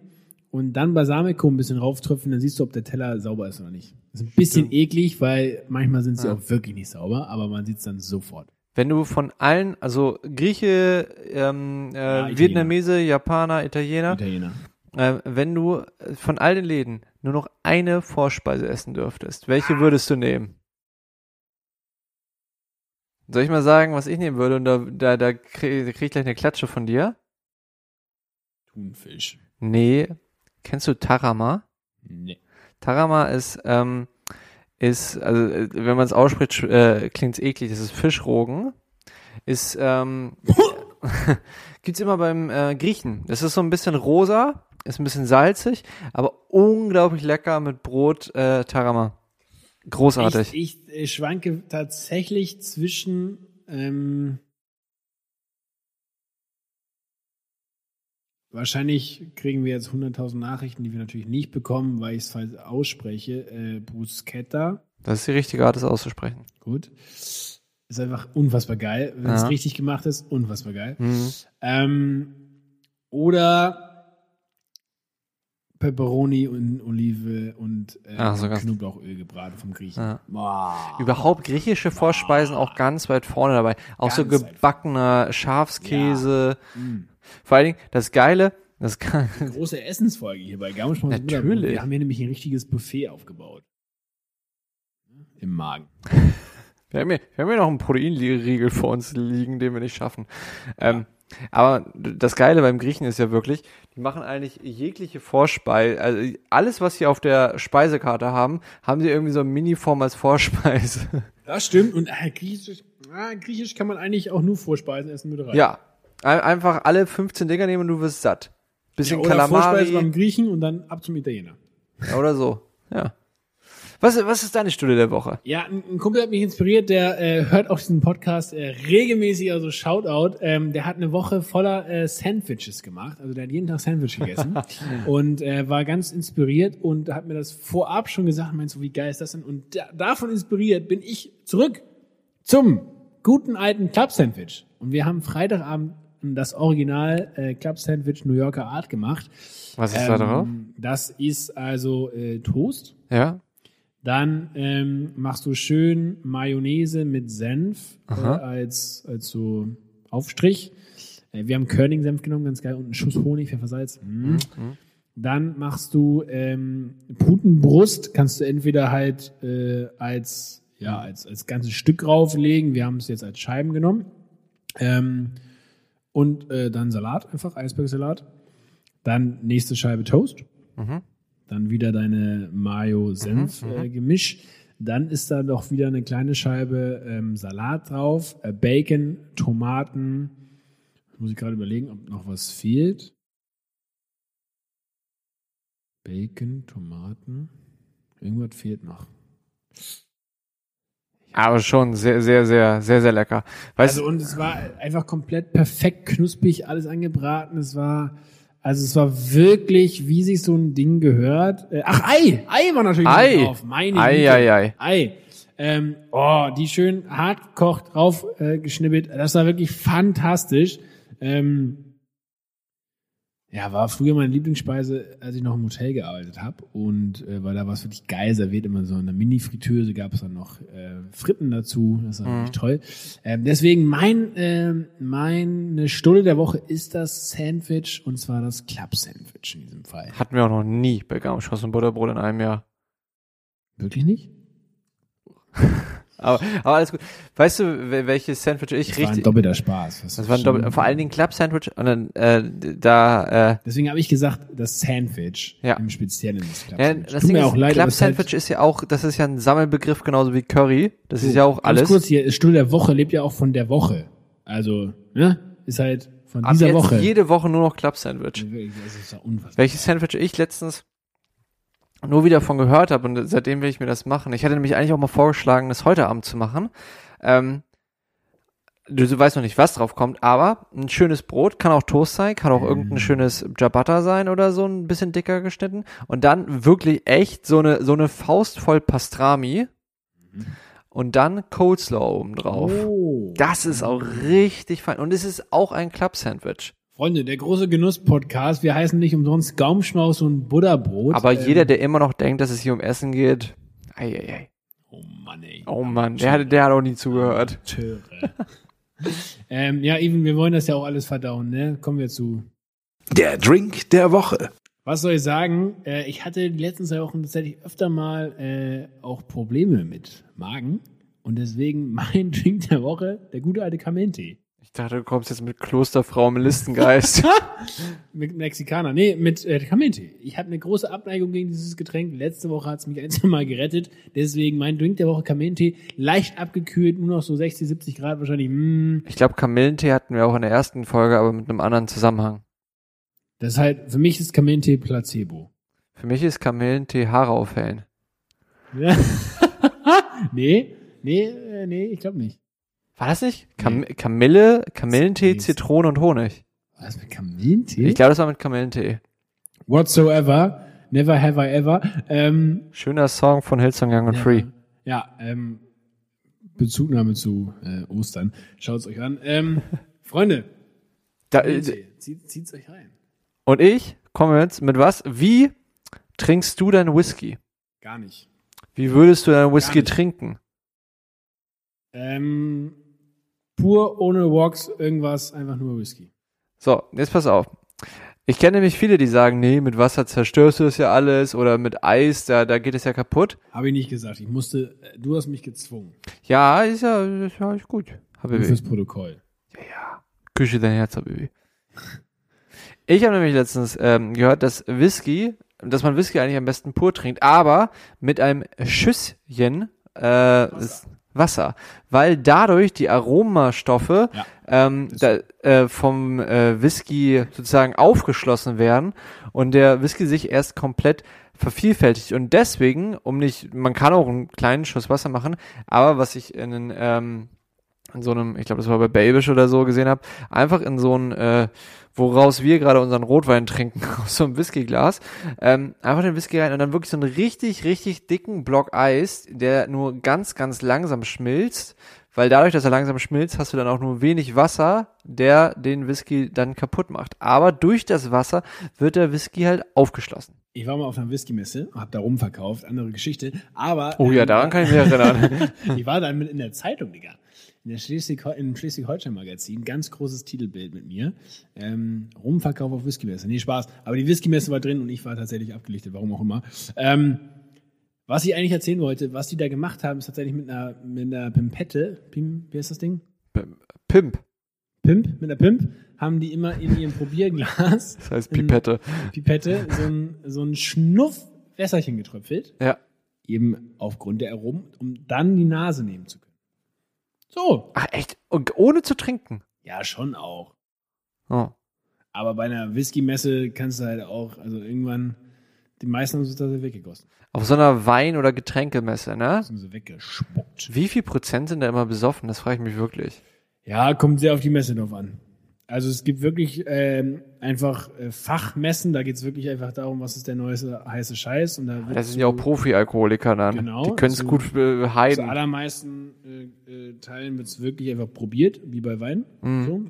und dann Balsamico ein bisschen rauftröpfen, dann siehst du, ob der Teller sauber ist oder nicht. Das ist ein bisschen eklig, weil manchmal sind sie Ja. auch wirklich nicht sauber, aber man sieht es dann sofort. Wenn du von allen, also Grieche, ähm, äh, Italiener. Vietnamese, Japaner, Italiener, Italiener. äh, wenn du von all den Läden nur noch eine Vorspeise essen dürftest, welche würdest du nehmen? Soll ich mal sagen, was ich nehmen würde? Und da, da, da kriege krieg ich gleich eine Klatsche von dir. Thunfisch. Nee. Kennst du Tarama? Nee. Tarama ist, ähm, ist, also äh, wenn man es ausspricht, äh, klingt es eklig, das ist Fischrogen. Ist, ähm, gibt's immer beim äh, Griechen. Das ist so ein bisschen rosa, ist ein bisschen salzig, aber unglaublich lecker mit Brot, äh, Tarama. Großartig. Ich, ich äh, schwanke tatsächlich zwischen ähm, wahrscheinlich kriegen wir jetzt 100.000 Nachrichten, die wir natürlich nicht bekommen, weil ich es falsch ausspreche. Äh, Bruschetta, Das ist die richtige Art, es auszusprechen. gut. Ist einfach unfassbar geil. Wenn es Ja. richtig gemacht ist, unfassbar geil. Mhm. Ähm, oder Pepperoni und Olive und äh, Ach, so Knoblauchöl gebraten vom Griechen. Ja. Boah. Überhaupt griechische Vorspeisen auch ganz weit vorne dabei. Auch so Ganz weit gebackener Schafskäse. Vor allen Dingen, das Geile, das kann, Große Essensfolge hier bei Gaumenschmaus. Natürlich. Wir haben hier nämlich ein richtiges Buffet aufgebaut. Im Magen. Wir haben, hier, wir haben hier noch einen Proteinriegel vor uns liegen, den wir nicht schaffen. Ähm, aber das Geile beim Griechen ist ja wirklich, die machen eigentlich jegliche Vorspeise, also alles, was sie auf der Speisekarte haben, haben sie irgendwie so eine Mini-Form als Vorspeise. Das stimmt. Und äh, Griechisch, ah, Griechisch kann man eigentlich auch nur Vorspeisen essen mit rein. Ja, ein- einfach alle 15 Dinger nehmen und du wirst satt. Bisschen Oder Vorspeise beim Kalamari Griechen und dann ab zum Italiener. oder so. Ja. Was, was ist deine Stunde der Woche? Ja, ein, ein Kumpel hat mich inspiriert, der äh, hört auch diesen Podcast äh, regelmäßig, also Shoutout. Ähm, der hat eine Woche voller äh, Sandwiches gemacht, also der hat jeden Tag Sandwich gegessen und äh, war ganz inspiriert und hat mir das vorab schon gesagt, meinst du, wie geil ist das denn? Und da, davon inspiriert bin ich zurück zum guten alten Club Sandwich. Und wir haben Freitagabend das Original äh, Club Sandwich New Yorker Art gemacht. Was ist da drauf? Ähm, das ist also äh, Toast. Ja. Dann ähm, machst du schön Mayonnaise mit Senf äh, als, als so Aufstrich. Äh, wir haben Körning-Senf genommen, ganz geil. Und einen Schuss Honig, Pfeffersalz. Mm. Dann machst du ähm, Putenbrust, kannst du entweder halt äh, als, ja, als, als ganzes Stück rauflegen. Wir haben es jetzt als Scheiben genommen. Ähm, und äh, dann Salat, einfach Eisbergsalat. Dann nächste Scheibe Toast. Dann wieder deine Mayo-Senf-Gemisch. Dann ist da noch wieder eine kleine Scheibe ähm, Salat drauf, äh, Bacon, Tomaten. Jetzt muss ich gerade überlegen, ob noch was fehlt. Bacon, Tomaten. Irgendwas fehlt noch. Aber schon sehr, sehr, sehr, sehr, sehr lecker. Weißt Also und es war einfach komplett perfekt knusprig, alles angebraten. Es war, also es war wirklich, wie sich so ein Ding gehört. Äh, Ach, Ei! Ei war natürlich Ei. drauf. Meine Ei, Güte. ei, ei. Ei. Ähm, oh, die schön hart gekocht drauf äh, geschnippelt. Das war wirklich fantastisch. Ähm, ja, war früher meine Lieblingsspeise, als ich noch im Hotel gearbeitet habe. Und äh, weil da war es wirklich geil serviert, immer so in einer Mini-Fritteuse gab es dann noch äh, Fritten dazu. Das war wirklich toll. Ähm, deswegen mein ähm, meine Stunde der Woche ist das Sandwich und zwar das Club-Sandwich in diesem Fall. hatten wir auch noch nie bei Gaumschoss und Butterbrot in einem Jahr. Wirklich nicht? Aber, aber alles gut. Weißt du, wel- welches Sandwich ich Das war ein richtig. doppelter Spaß. Das war ein Doppel, vor allen Dingen Club Sandwich und dann äh, da äh, Deswegen habe ich gesagt, das Sandwich Ja. im Speziellen das Club ja, Sandwich. das Tut mir ist, auch leid, Club ist halt- Sandwich ist ja auch, das ist ja ein Sammelbegriff genauso wie Curry. Das ist ja auch Ganz alles. kurz hier, Stunde der Woche lebt ja auch von der Woche. Also, ne? Ist halt von Ab dieser Woche. jede Woche nur noch Club Sandwich. Wirklich, Das ist ja unfassbar. Welches Sandwich ich letztens nur wieder von gehört habe und seitdem will ich mir das machen. Ich hatte nämlich eigentlich auch mal vorgeschlagen, das heute Abend zu machen. Ähm, du, du weißt noch nicht, was drauf kommt, aber ein schönes Brot kann auch Toast sein, kann auch irgendein schönes Ciabatta sein oder so ein bisschen dicker geschnitten und dann wirklich echt so eine so eine Faust voll Pastrami und dann Coleslaw oben drauf. Oh. Das ist auch richtig fein und es ist auch ein Club Sandwich. Freunde, der große Genuss-Podcast. Wir heißen nicht umsonst Gaumschmaus und Butterbrot. Aber Ähm, jeder, der immer noch denkt, dass es hier um Essen geht, ei, ei, ei. Oh Mann, ey. Oh Mann, der hat, der hat auch nie zugehört. Töre. ähm, ja, Even, wir wollen das ja auch alles verdauen, ne? Kommen wir zu. Der Drink der Woche. Was soll ich sagen? Äh, ich hatte die letzten zwei Wochen tatsächlich öfter mal äh, auch Probleme mit Magen. Und deswegen mein Drink der Woche, der gute alte Kamillentee. Ich dachte, du kommst jetzt mit Klosterfrau im Listengeist. Mit Mexikaner. Nee, mit äh, Kamillentee. Ich habe eine große Abneigung gegen dieses Getränk. Letzte Woche hat es mich ein, zwei Mal gerettet. Deswegen mein Drink der Woche Kamillentee. Leicht abgekühlt, nur noch so 60, 70 Grad wahrscheinlich. Mm. ich glaube, Kamillentee hatten wir auch in der ersten Folge, aber mit einem anderen Zusammenhang. Das ist halt, für mich ist Kamillentee Placebo. Für mich ist Kamillentee Haare aufhellen. Ja. nee, nee, äh, nee, ich glaube nicht. War das nicht? Kam Kamille, Kamillentee, Nee. Zitrone und Honig. Was mit Kamillentee? Ich glaube, das war mit Kamillentee. Whatsoever. Never have I ever. Ähm, Schöner Song von Hillsong Young and Free. Ja, ähm, Bezugnahme zu äh, Ostern. Schaut's euch an. Ähm, Freunde, Da, Kamillentee, zieht, zieht's euch rein. und ich komme jetzt mit was? Wie trinkst du deinen Whisky? Gar nicht. Wie würdest du deinen Whisky trinken? Ähm, pur ohne Walks, irgendwas, einfach nur Whisky. So, jetzt pass auf. Ich kenne nämlich viele, die sagen, nee, mit Wasser zerstörst du das ja alles oder mit Eis, da, da geht es ja kaputt. Habe ich nicht gesagt. Ich musste, äh, du hast mich gezwungen. Ja, ist ja, ist ja ist gut. Nur Habibi. fürs Protokoll. Küche dein Herz, Habibi. Ich habe nämlich letztens ähm, gehört, dass Whisky, dass man Whisky eigentlich am besten pur trinkt, aber mit einem Schüsschen äh, Wasser. Wasser, weil dadurch die Aromastoffe Ja. ähm, da, äh, vom äh, Whisky sozusagen aufgeschlossen werden und der Whisky sich erst komplett vervielfältigt und deswegen, um nicht, man kann auch einen kleinen Schuss Wasser machen, aber was ich in, ähm, in so einem, ich glaube, das war bei Babish oder so gesehen habe, einfach in so ein, äh, woraus wir gerade unseren Rotwein trinken, aus so einem Whiskyglas, ähm, einfach den Whisky rein und dann wirklich so einen richtig, richtig dicken Block Eis, der nur ganz, ganz langsam schmilzt, weil dadurch, dass er langsam schmilzt, hast du dann auch nur wenig Wasser, der den Whisky dann kaputt macht. Aber durch das Wasser wird der Whisky halt aufgeschlossen. Ich war mal auf einer Whisky-Messe, hab da rumverkauft, andere Geschichte. Aber Oh ja, ähm, daran kann ich mich erinnern. ich war dann mit in der Zeitung, Digga. In der Schleswig im Schleswig-Holstein-Magazin, ganz großes Titelbild mit mir. Ähm, Rumverkauf auf Whisky-Messe. Nee, Spaß. Aber die Whisky-Messe war drin und ich war tatsächlich abgelichtet, warum auch immer. Ähm, was ich eigentlich erzählen wollte, was die da gemacht haben, ist tatsächlich mit einer, mit einer Pimpette. Pim, wie heißt das Ding? Pimp, Pimp, mit einer Pimp, haben die immer in ihrem Probierglas, das heißt Pipette. Pipette, so ein, so ein Schnuff Wässerchen getröpfelt. Ja. Eben aufgrund der Aromen, um dann die Nase nehmen zu können. So. Ach echt? Und ohne zu trinken? Ja, schon auch. Oh. Aber bei einer Whisky-Messe kannst du halt auch, also irgendwann, die meisten haben sie tatsächlich weggegossen. Auf so einer Wein- oder Getränkemesse, ne? Sind sie weggespuckt. Wie viel Prozent sind da immer besoffen? Das frage ich mich wirklich. Ja, kommt sehr auf die Messe drauf an. Also es gibt wirklich ähm, einfach äh, Fachmessen, da geht's wirklich einfach darum, was ist der neueste heiße Scheiß. Und da wird Das sind ja auch Profi-Alkoholiker dann. Genau, Die können es also- gut äh, Zu heiden. allermeisten äh, äh, Teilen wird's wirklich einfach probiert, wie bei Wein. Mhm. So.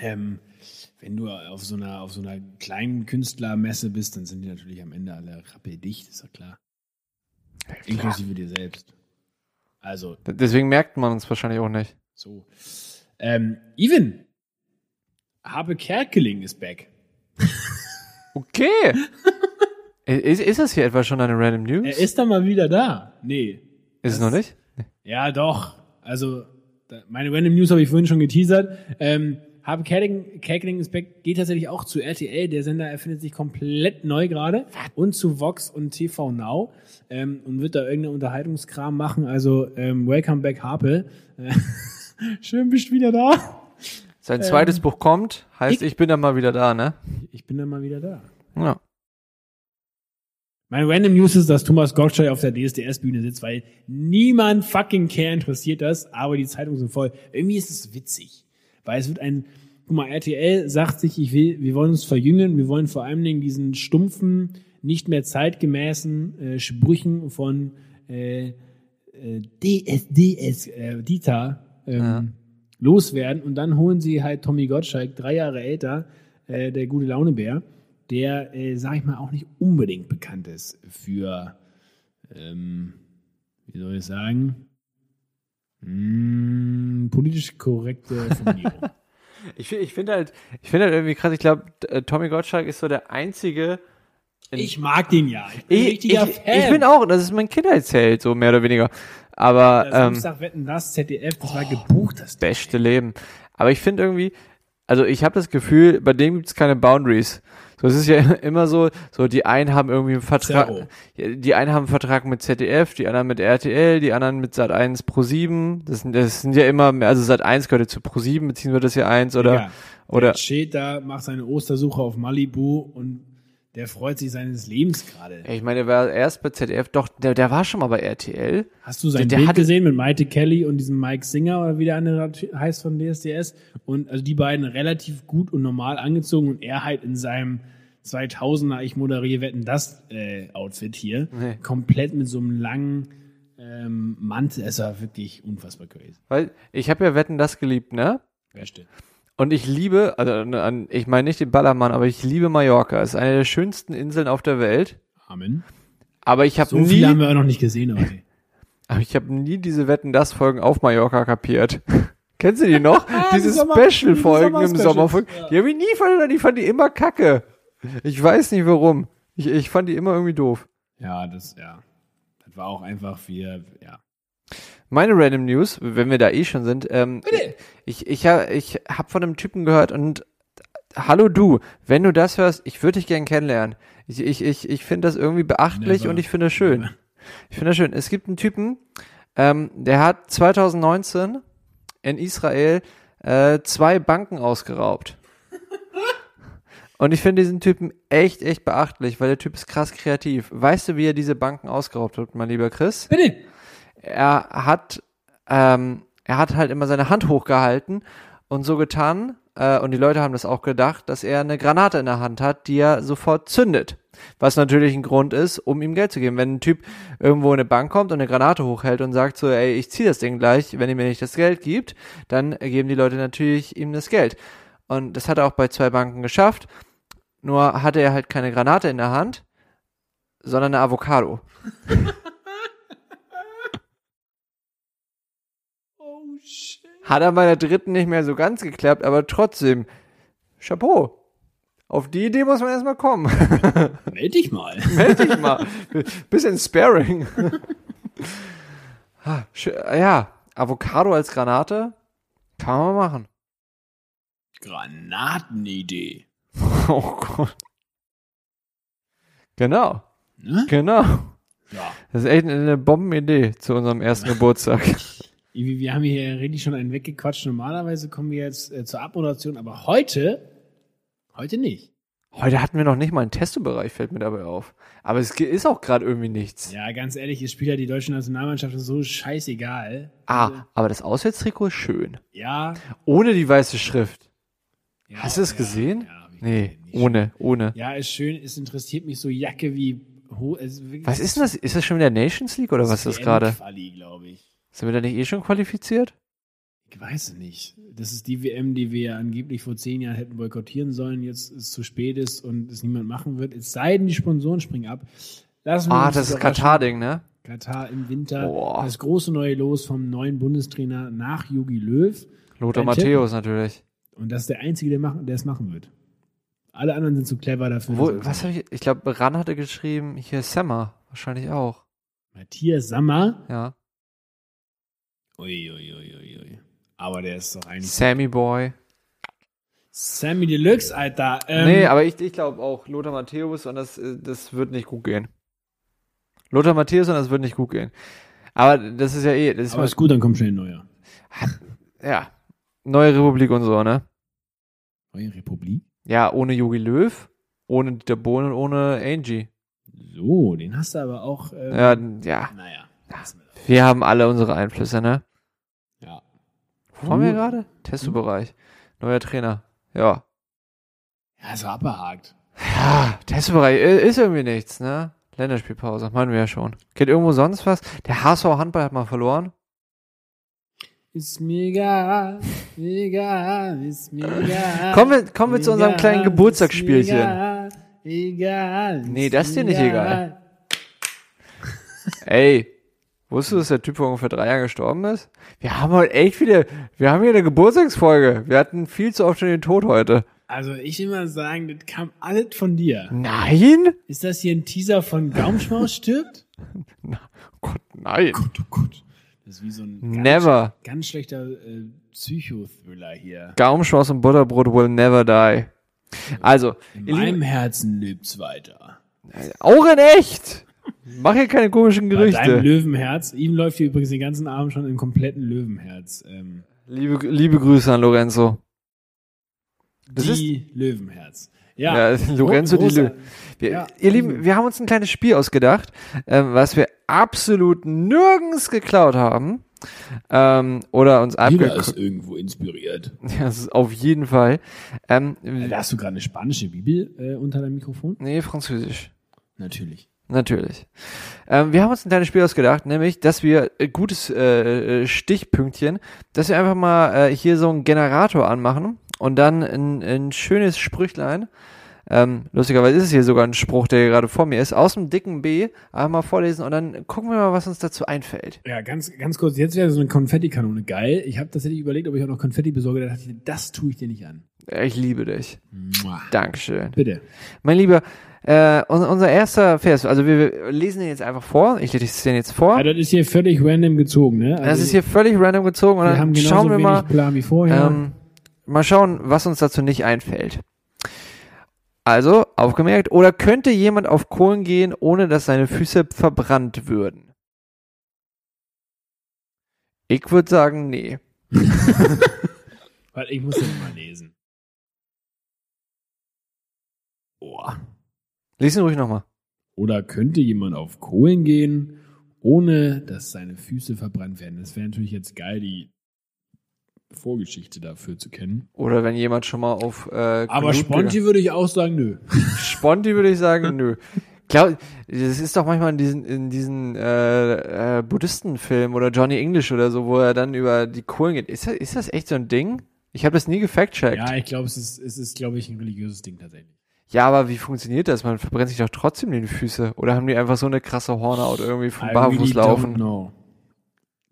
Ähm, wenn du auf so einer auf so einer kleinen Künstlermesse bist, dann sind die natürlich am Ende alle rappeldicht, ist ja klar. Inklusive dir selbst. Also, Deswegen merkt man uns wahrscheinlich auch nicht. so. Ähm, Even, Habe Kerkeling ist back. Okay. ist, ist das hier etwa schon eine Random News? Er ist dann mal wieder da. Nee. ist es noch nicht? Ja, doch. Also, da, meine Random News habe ich vorhin schon geteasert. Ähm, Habe Kerkeling, Kerkeling ist back geht tatsächlich auch zu RTL. Der Sender erfindet sich komplett neu gerade. Und zu Vox und TV Now. Ähm, und wird da irgendeinen Unterhaltungskram machen. Also, ähm, welcome back, Harpe. Äh, Schön, bist du wieder da. Sein zweites Buch kommt, heißt, ich- ich bin dann mal wieder da, ne? Ich bin dann mal wieder da. Ja. Meine Random News ist, dass Thomas Gottschalk auf der DSDS-Bühne sitzt, weil niemand fucking care interessiert das, aber die Zeitungen sind voll. Irgendwie ist es witzig, weil es wird ein, guck mal, RTL sagt sich, ich will, wir wollen uns verjüngen, wir wollen vor allen Dingen diesen stumpfen, nicht mehr zeitgemäßen äh, Sprüchen von äh, äh, DSDS, äh, Dieter ähm, loswerden. Und dann holen sie halt Tommy Gottschalk, drei Jahre älter, äh, der gute Launebär, der, äh, sag ich mal, auch nicht unbedingt bekannt ist für, ähm, wie soll ich sagen, mm, politisch korrekte Formulierung. Ich, ich finde halt, ich finde halt irgendwie krass, ich glaube, Tommy Gottschalk ist so der einzige. ich mag den ja. Ich bin Ich, richtiger ich, Fan. ich bin auch, das ist mein Kindheitsheld, so mehr oder weniger. Aber, Das ähm, Samstag wetten das, ZDF, das war gebucht, das Ding. beste Leben. Aber ich finde irgendwie, also ich habe das Gefühl, bei dem gibt's keine Boundaries. So, es ist ja immer so, so die einen haben irgendwie einen Vertrag, Zero. Die einen haben einen Vertrag mit ZDF, die anderen mit RTL, die anderen mit Sat1 Pro 7. Das sind, das sind ja immer, mehr- also Sat1 gehört ja zu Pro 7, beziehungsweise das ja eins oder, Ja, oder, Der da, macht seine Ostersuche auf Malibu und der freut sich seines Lebens gerade. Ja, ich meine, der war erst bei ZDF, doch, der, der war schon mal bei RTL. Hast du sein Der- der Bild hatte- gesehen mit Maite Kelly und diesem Mike Singer oder wie der andere heißt von DSDS? Und also die beiden relativ gut und normal angezogen und er halt in seinem 2000er, ich moderiere Wetten, das äh, Outfit hier, Nee. komplett mit so einem langen ähm, Mantel. Es war wirklich unfassbar crazy. Weil ich habe ja Wetten das geliebt, ne? Beste. Und ich liebe, also ich meine nicht den Ballermann, aber ich liebe Mallorca. Es ist eine der schönsten Inseln auf der Welt. Amen. Aber ich habe So viele haben nie, wir auch noch nicht gesehen heute. aber ich habe nie diese Wetten das Folgen auf Mallorca kapiert. Kennst du die noch? diese die Sommer- Special-Folgen die im Sommerfolgen. Die habe ich nie verstanden, ich fand die immer kacke. Ich weiß nicht warum. Ich, ich fand die immer irgendwie doof. Ja, das, ja. Das war auch einfach wir, ja. Meine Random News, wenn wir da eh schon sind, ähm, ich, ich, ich habe von einem Typen gehört und hallo du, wenn du das hörst, ich würde dich gern kennenlernen. Ich, ich, ich, ich finde das irgendwie beachtlich Never. und ich finde das schön. Ich finde das schön. Es gibt einen Typen, ähm, der hat 2019 in Israel äh, zwei Banken ausgeraubt. Und ich finde diesen Typen echt, echt beachtlich, weil der Typ ist krass kreativ. Weißt du, wie er diese Banken ausgeraubt hat, mein lieber Chris? Bitte! Er hat, ähm, er hat halt immer seine Hand hochgehalten und so getan, äh, und die Leute haben das auch gedacht, dass er eine Granate in der Hand hat, die er sofort zündet. Was natürlich ein Grund ist, um ihm Geld zu geben. Wenn ein Typ irgendwo in eine Bank kommt und eine Granate hochhält und sagt so, ey, ich zieh das Ding gleich, wenn ihr mir nicht das Geld gibt, dann geben die Leute natürlich ihm das Geld. Und das hat er auch bei zwei Banken geschafft. Nur hatte er halt keine Granate in der Hand, sondern eine Avocado. Oh, shit. Hat er bei der dritten nicht mehr so ganz geklappt, aber trotzdem, Chapeau. Auf die Idee muss man erstmal kommen. Meld dich mal. Meld dich mal. Bisschen Sparing. Ah, ja, Avocado als Granate kann man machen. Granatenidee. Oh Gott. Genau, Ne? genau. Ja. Das ist echt eine Bombenidee zu unserem ersten Geburtstag. Wir haben hier richtig schon einen weggequatscht. Normalerweise kommen wir jetzt äh, zur Abmoderation, aber heute, heute nicht. Heute hatten wir noch nicht mal einen Testobereich, fällt mir dabei auf. Aber es ist auch gerade irgendwie nichts. Ja, ganz ehrlich, es spielt ja die deutsche Nationalmannschaft so scheißegal. Ah, aber das Auswärtstrikot ist schön. Ja. Ohne die weiße Schrift. ja Hast du es ja, gesehen? Ja, Nee, ohne, ohne. Ja, ist schön. Es interessiert mich so Jacke wie wirklich- Was ist denn das? Ist das schon wieder Nations League oder was ist das gerade? Quali, glaube ich. Sind wir da nicht eh schon qualifiziert? Ich weiß es nicht. Das ist die WM, die wir ja angeblich vor zehn Jahren hätten boykottieren sollen, jetzt es zu spät ist und es niemand machen wird. Es sei denn, die Sponsoren springen ab. Lassen wir Ah, das ist. Katar-Ding, ne? Katar im Winter. Boah. Das große neue Los vom neuen Bundestrainer nach Jogi Löw. Lothar. Matthäus natürlich. Und das ist der Einzige, der, machen, der es machen wird. Alle anderen sind zu clever dafür. Wo, was habe ich? Ich glaube, Ran hatte geschrieben, hier Sammer. Wahrscheinlich auch. Matthias Sammer. Ja. Ui, ui, ui, ui. Aber der ist doch eigentlich Sammy Boy. Sammy Deluxe, Alter. Ähm, nee, aber ich, ich glaube auch Lothar Matthäus und das, das wird nicht gut gehen. Lothar Matthäus und das wird nicht gut gehen. Aber das ist ja eh, das ist aber mal, ist gut, dann kommt schnell ein neuer. ja, neue Republik und so, ne? Neue Republik? Ja, ohne Jogi Löw, ohne Dieter Bohlen und ohne Angie. So, den hast du aber auch. Ähm, Ja, ja, Naja. wir haben alle unsere Einflüsse, ne? Ja. Wo waren wir gerade? Testo-Bereich. Neuer Trainer. Ja. Ja, ist abgehakt. Ja, Testo-Bereich äh, ist irgendwie nichts, ne? Länderspielpause, meinen wir ja schon. Geht irgendwo sonst was? Der HSV Handball hat mal verloren. Ist mir egal, egal, ist mir egal. Kommen wir- kommen wir zu unserem Egal, kleinen Geburtstagsspielchen. Egal, egal. Nee, das ist dir nicht egal. Ey, wusstest du, dass der Typ vor ungefähr drei Jahren gestorben ist? Wir haben heute echt viele, wir haben hier eine Geburtstagsfolge. Wir hatten viel zu oft schon den Tod heute. Also ich will mal sagen, das kam alles von dir. Nein? Ist das hier ein Teaser von Gaumschmaus stirbt? Oh Gott, nein. Gott, oh Gott. Das ist wie so ein ganz, Never. ganz schlechter äh, Psychothriller hier. Gaumenschmaus und Butterbrot will never die. Also, In meinem Herzen lebt's weiter. auch in echt. Mach hier keine komischen Bei deinem Gerüchte. Löwenherz. Ihm läuft hier übrigens den ganzen Abend schon im kompletten Löwenherz. Ähm, Liebe, liebe Grüße an Lorenzo. Das ist, die Löwenherz. Ja, ja, Lorenzo die großer- Lü. Wir, Ja. ihr Lieben, wir haben uns ein kleines Spiel ausgedacht, ähm, was wir absolut nirgends geklaut haben. Ähm, oder uns abgeguckt. ist irgendwo inspiriert. Ja, das ist auf jeden Fall. Ähm, Äh, Da hast du gerade eine spanische Bibel äh, unter deinem Mikrofon? nee, Französisch. Natürlich. Natürlich. Ähm, wir haben uns ein kleines Spiel ausgedacht, nämlich, dass wir äh, gutes äh, äh, Stichpünktchen, dass wir einfach mal äh, hier so einen Generator anmachen und dann ein, ein schönes Sprüchlein Ähm, lustigerweise ist es hier sogar ein Spruch, der gerade vor mir ist. Aus dem dicken B einmal vorlesen und dann gucken wir mal, was uns dazu einfällt. Ja, ganz, ganz kurz. Jetzt wäre so eine Konfettikanone geil. Ich habe tatsächlich überlegt, ob ich auch noch Konfetti besorge. Da dachte ich, das tue ich dir nicht an. Ich liebe dich. Mua. Dankeschön. Bitte. Mein Lieber, äh, un- unser erster Vers, also wir lesen den jetzt einfach vor. Ich lese den jetzt vor. Ja, das ist hier völlig random gezogen, ne? Also, Das ist hier völlig random gezogen und wir dann schauen wir mal, Plan wie vorher. ähm, mal schauen, was uns dazu nicht einfällt. Also, aufgemerkt, oder könnte jemand auf Kohlen gehen, ohne dass seine Füße verbrannt würden? Ich würde sagen, nee. Weil ich muss den mal lesen. Boah. Lies ihn ruhig nochmal. Oder könnte jemand auf Kohlen gehen, ohne dass seine Füße verbrannt werden? Das wäre natürlich jetzt geil, die Vorgeschichte dafür zu kennen. Oder wenn jemand schon mal auf äh, Aber Sponti würde ich auch sagen, nö. Sponti würde ich sagen, nö. Glaub, das ist doch manchmal in diesen, in diesen äh, äh, Buddhistenfilmen oder Johnny English oder so, wo er dann über die Kohlen geht. Ist das, ist das echt so ein Ding? Ich habe das nie gefact-checkt. Ja, ich glaube, es ist, es ist, glaube ich, ein religiöses Ding tatsächlich. Ja, aber wie funktioniert das? Man verbrennt sich doch trotzdem die Füße. Oder haben die einfach so eine krasse Hornhaut irgendwie vom I really Barfußlaufen? know.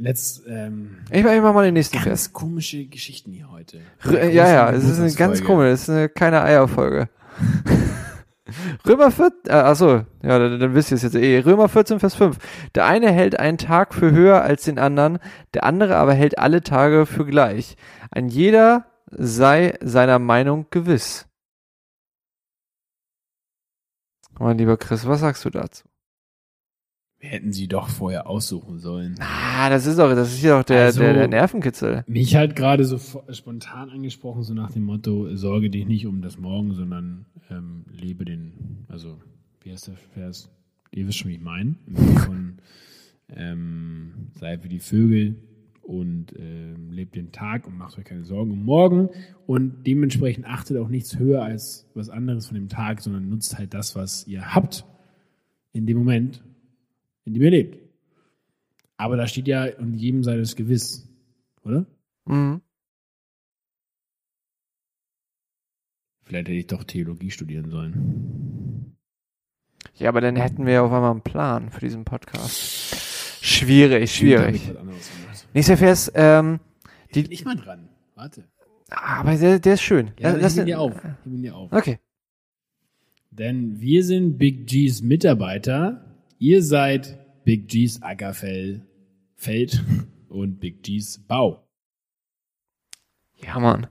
Let's, ähm, Ich mach, ich mach mal den nächsten Vers. ganz komische Geschichten hier heute. R ja, ja, es ist eine ganz komische, es ist eine keine Eierfolge. Römer 14, äh, achso, ja, dann, dann wisst ihr es jetzt eh. Römer 14, Vers 5. Der eine hält einen Tag für höher als den anderen, der andere aber hält alle Tage für gleich. Ein jeder sei seiner Meinung gewiss. Mein lieber Chris, was sagst du dazu? Wir hätten sie doch vorher aussuchen sollen. Ah, das ist doch, das ist ja doch der, Also- der, der Nervenkitzel. Mich halt gerade so spontan angesprochen, so nach dem Motto, sorge dich nicht um das Morgen, sondern ähm, lebe den, also, wie heißt der Vers? Ihr wisst schon, wie ich meine. Von, ähm, sei wie die Vögel und ähm, lebt den Tag und macht euch keine Sorgen um morgen und dementsprechend achtet auch nichts höher als was anderes von dem Tag, sondern nutzt halt das, was ihr habt in dem Moment, in dem ihr lebt. Aber da steht ja, und jedem sei das gewiss, oder? Mhm. Vielleicht hätte ich doch Theologie studieren sollen. Ja, aber dann hätten wir ja auf einmal einen Plan für diesen Podcast. Schwierig, schwierig. Ich Nächster Vers, ähm, Ich bin nicht mal dran. Warte. aber der, der ist schön. Ja, Lass ich bin den- dir auf. Ich dir auf. Okay. Denn wir sind Big G's Mitarbeiter. Ihr seid Big G's Ackerfeld Feld und Big G's Bau. Ja, Mann.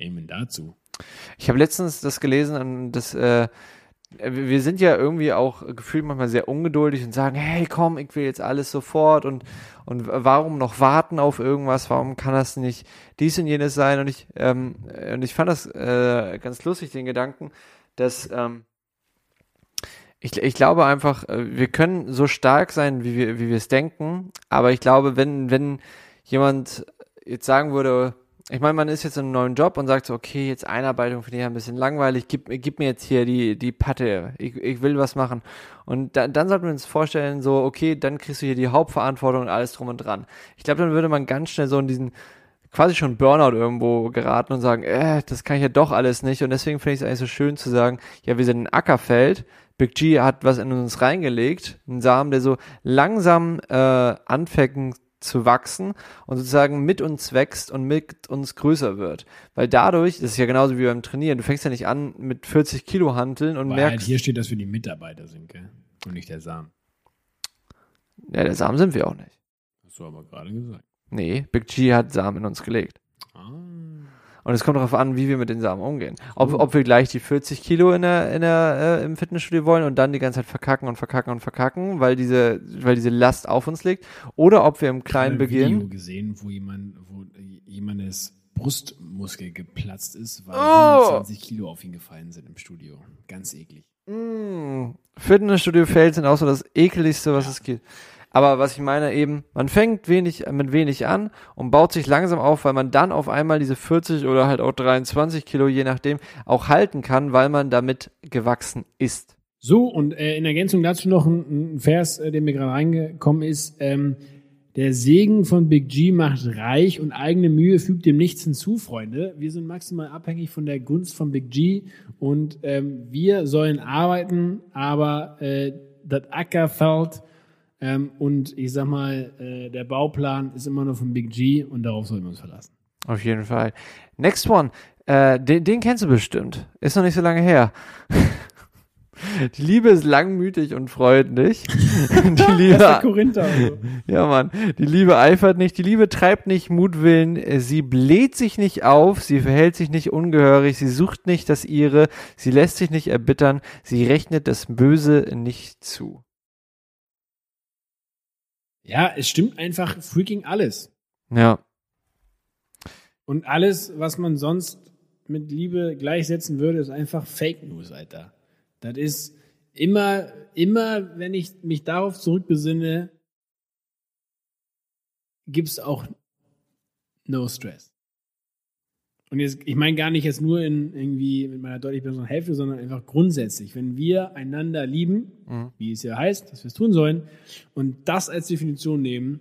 Amen dazu. Ich habe letztens das gelesen und das, äh, wir wir sind ja irgendwie auch gefühlt manchmal sehr ungeduldig und sagen, hey, komm, ich will jetzt alles sofort und, und warum noch warten auf irgendwas? Warum kann das nicht dies und jenes sein? Und ich, ähm, und ich fand das äh, ganz lustig, den Gedanken, dass ähm, ich, ich glaube einfach, äh, wir können so stark sein, wie wir, wie wir es denken, aber ich glaube, wenn, wenn jemand jetzt sagen würde, ich meine, man ist jetzt in einem neuen Job und sagt so, okay, jetzt Einarbeitung finde ich ein bisschen langweilig, gib, gib mir jetzt hier die, die Patte, ich, ich will was machen. Und da, dann sollten wir uns vorstellen, so, okay, dann kriegst du hier die Hauptverantwortung und alles drum und dran. Ich glaube, dann würde man ganz schnell so in diesen quasi schon Burnout irgendwo geraten und sagen, äh, das kann ich ja doch alles nicht. Und deswegen finde ich es eigentlich so schön zu sagen, ja, wir sind ein Ackerfeld. Big G hat was in uns reingelegt, einen Samen, der so langsam äh, anfängt zu wachsen und sozusagen mit uns wächst und mit uns größer wird. Weil dadurch, das ist ja genauso wie beim Trainieren, du fängst ja nicht an mit 40 Kilo Hanteln und Weil halt merkst, hier steht, dass wir die Mitarbeiter sind, gell? Und nicht der Samen. ja, der Samen sind wir auch nicht. Hast du aber gerade gesagt. Nee, Big G hat Samen in uns gelegt. Und es kommt darauf an, wie wir mit den Samen umgehen. Ob, ob wir gleich die 40 Kilo in der, in der, äh, im Fitnessstudio wollen und dann die ganze Zeit verkacken und verkacken und verkacken, weil diese, weil diese Last auf uns liegt. Oder ob wir im Kleinen Ich habe ein Video gesehen, wo jemand, wo jemandes Brustmuskel geplatzt ist, weil Oh! 25 Kilo auf ihn gefallen sind im Studio. Ganz eklig. Mm, Fitnessstudio-Fails sind auch so das ekeligste, was es gibt. Aber was ich meine eben, man fängt wenig, mit wenig an und baut sich langsam auf, weil man dann auf einmal diese 40 oder halt auch 23 Kilo, je nachdem, auch halten kann, weil man damit gewachsen ist. So, und äh, in Ergänzung dazu noch ein, ein Vers, äh, der mir gerade reingekommen ist. Ähm, Der Segen von Big G macht reich und eigene Mühe fügt dem nichts hinzu, Freunde. Wir sind maximal abhängig von der Gunst von Big G und ähm, wir sollen arbeiten, aber äh, das Ackerfeld ähm, und ich sag mal, äh, der Bauplan ist immer nur von Big G und darauf sollten wir uns verlassen. Auf jeden Fall. Next one. Äh, den, den kennst du bestimmt. Ist noch nicht so lange her. Die Liebe ist langmütig und freundlich. Die Liebe, Korinther. Also. ja, Mann. Die Liebe eifert nicht. Die Liebe treibt nicht Mutwillen. Sie bläht sich nicht auf. Sie verhält sich nicht ungehörig. Sie sucht nicht das ihre. Sie lässt sich nicht erbittern. Sie rechnet das Böse nicht zu. Ja, es stimmt einfach freaking alles. Ja. Und alles, was man sonst mit Liebe gleichsetzen würde, ist einfach Fake News, Alter. Das ist immer, immer, wenn ich mich darauf zurückbesinne, gibt's auch No Stress. Und jetzt, ich meine gar nicht jetzt nur in irgendwie mit meiner deutlich besseren Hälfte, sondern einfach grundsätzlich. Wenn wir einander lieben, Mhm. wie es ja heißt, dass wir es tun sollen, und das als Definition nehmen,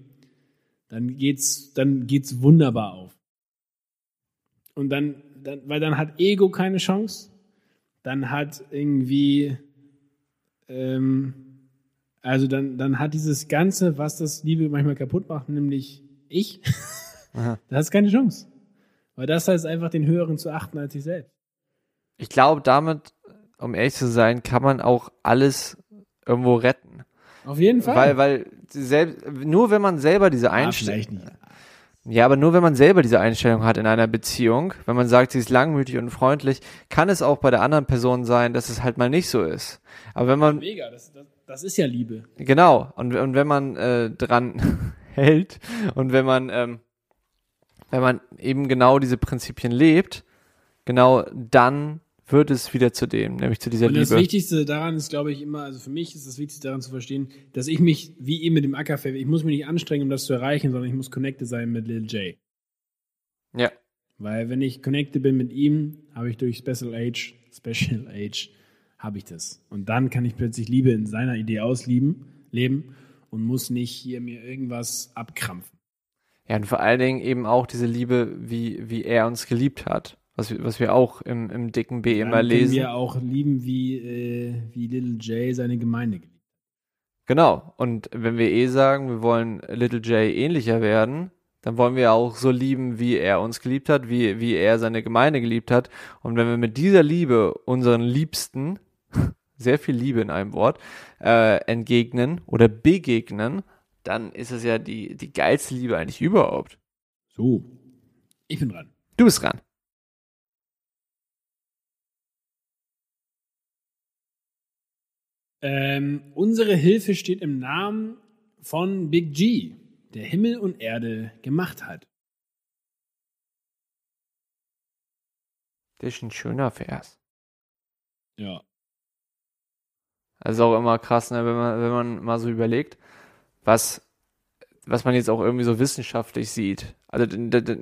dann geht's, dann geht's wunderbar auf. Und dann, dann, weil dann hat Ego keine Chance, dann hat irgendwie, ähm, also dann, dann hat dieses Ganze, was das Liebe manchmal kaputt macht, nämlich ich, Aha. da hast keine Chance. Weil das heißt einfach, den Höheren zu achten als sich selbst. Ich glaube, damit, um ehrlich zu sein, kann man auch alles irgendwo retten. Auf jeden Fall. Weil, weil selbst, nur wenn man selber diese ah, Einstellung, nicht. ja, aber nur wenn man selber diese Einstellung hat in einer Beziehung, wenn man sagt, sie ist langmütig und freundlich, kann es auch bei der anderen Person sein, dass es halt mal nicht so ist. Aber wenn man, Mega, das, das, das ist ja Liebe. genau, und, und wenn man äh, dran hält und wenn man, ähm, wenn man eben genau diese Prinzipien lebt, genau dann wird es wieder zu dem, nämlich zu dieser Und das Liebe. Wichtigste daran ist, glaube ich, immer, also für mich ist das Wichtigste daran zu verstehen, dass ich mich, wie eben mit dem Ackerfeld, ich muss mich nicht anstrengen, um das zu erreichen, sondern ich muss connected sein mit Lil J. Ja. Weil wenn ich connected bin mit ihm, habe ich durch Special Age, Special Age, habe ich das. Und dann kann ich plötzlich Liebe in seiner Idee auslieben, leben und muss nicht hier mir irgendwas abkrampfen. Ja, und vor allen Dingen eben auch diese Liebe, wie, wie er uns geliebt hat. Was, wir- was wir auch im, im dicken B immer Dann können lesen. wir auch lieben, wie, äh, wie Little J seine Gemeinde geliebt. Genau. Und wenn wir eh sagen, wir wollen Little J ähnlicher werden, dann wollen wir auch so lieben, wie er uns geliebt hat, wie, wie er seine Gemeinde geliebt hat. Und wenn wir mit dieser Liebe unseren Liebsten, sehr viel Liebe in einem Wort, äh, entgegnen oder begegnen, dann ist es ja die, die geilste Liebe eigentlich überhaupt. So, ich bin dran. Du bist dran. Ähm, unsere Hilfe steht im Namen von Big G, der Himmel und Erde gemacht hat. Das ist ein schöner Vers. Ja. Also auch immer krass, ne, wenn man, wenn man mal so überlegt, was, was man jetzt auch irgendwie so wissenschaftlich sieht. Also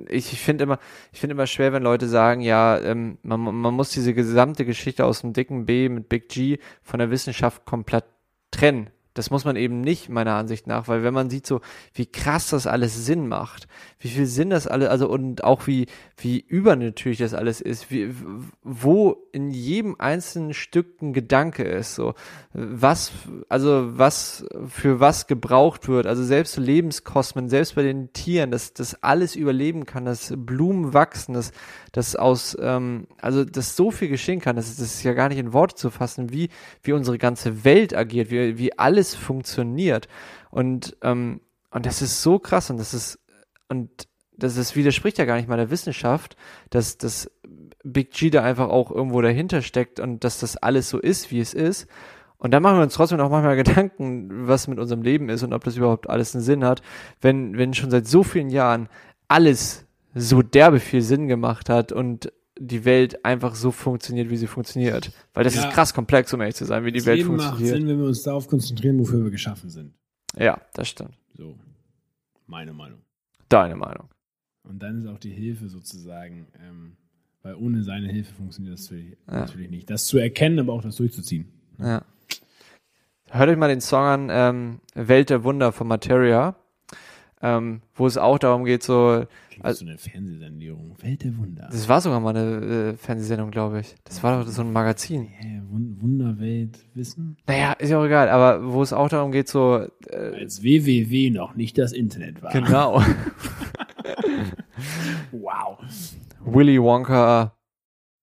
ich finde immer, ich finde immer schwer, wenn Leute sagen, ja, ähm, man, man muss diese gesamte Geschichte aus dem dicken B mit Big G von der Wissenschaft komplett trennen. Das muss man eben nicht, meiner Ansicht nach, weil wenn man sieht so, wie krass das alles Sinn macht, wie viel Sinn das alles, also und auch wie, wie übernatürlich das alles ist, wie, wo in jedem einzelnen Stück ein Gedanke ist, so, was, also was für was gebraucht wird, also selbst Lebenskosmen, selbst bei den Tieren, dass das alles überleben kann, dass Blumen wachsen, dass, dass aus, ähm, also dass so viel geschehen kann, das das ist ja gar nicht in Worte zu fassen, wie, wie unsere ganze Welt agiert, wie, wie alles funktioniert. Und, ähm, und das ist so krass und das ist, und das ist, widerspricht ja gar nicht mal der Wissenschaft, dass, dass Big G da einfach auch irgendwo dahinter steckt und dass das alles so ist, wie es ist. Und dann machen wir uns trotzdem auch manchmal Gedanken, was mit unserem Leben ist und ob das überhaupt alles einen Sinn hat, wenn, wenn schon seit so vielen Jahren alles so derbe viel Sinn gemacht hat und die Welt einfach so funktioniert, wie sie funktioniert. Weil das Ja. ist krass komplex, um ehrlich zu sein, wie die das Welt Leben macht funktioniert. Sinn, wenn wir uns darauf konzentrieren, wofür wir geschaffen sind. Ja, das stimmt. So, meine Meinung. Deine Meinung. Und dann ist auch die Hilfe sozusagen, ähm, weil ohne seine Hilfe funktioniert das natürlich, Ja. natürlich nicht. Das zu erkennen, aber auch das durchzuziehen. Ja. Hört euch mal den Song an, ähm, Welt der Wunder von Materia. ähm, wo es auch darum geht, so, Klingt Also- so eine Fernsehsendung. Welt der Wunder. das war sogar mal eine äh, Fernsehsendung, glaube ich. Das war doch so ein Magazin. Hä, Wun- Wunderwelt Wissen? Naja, ist ja auch egal, aber wo es auch darum geht, so, äh, Als www noch nicht das Internet war. genau, Wow. Willy Wonka,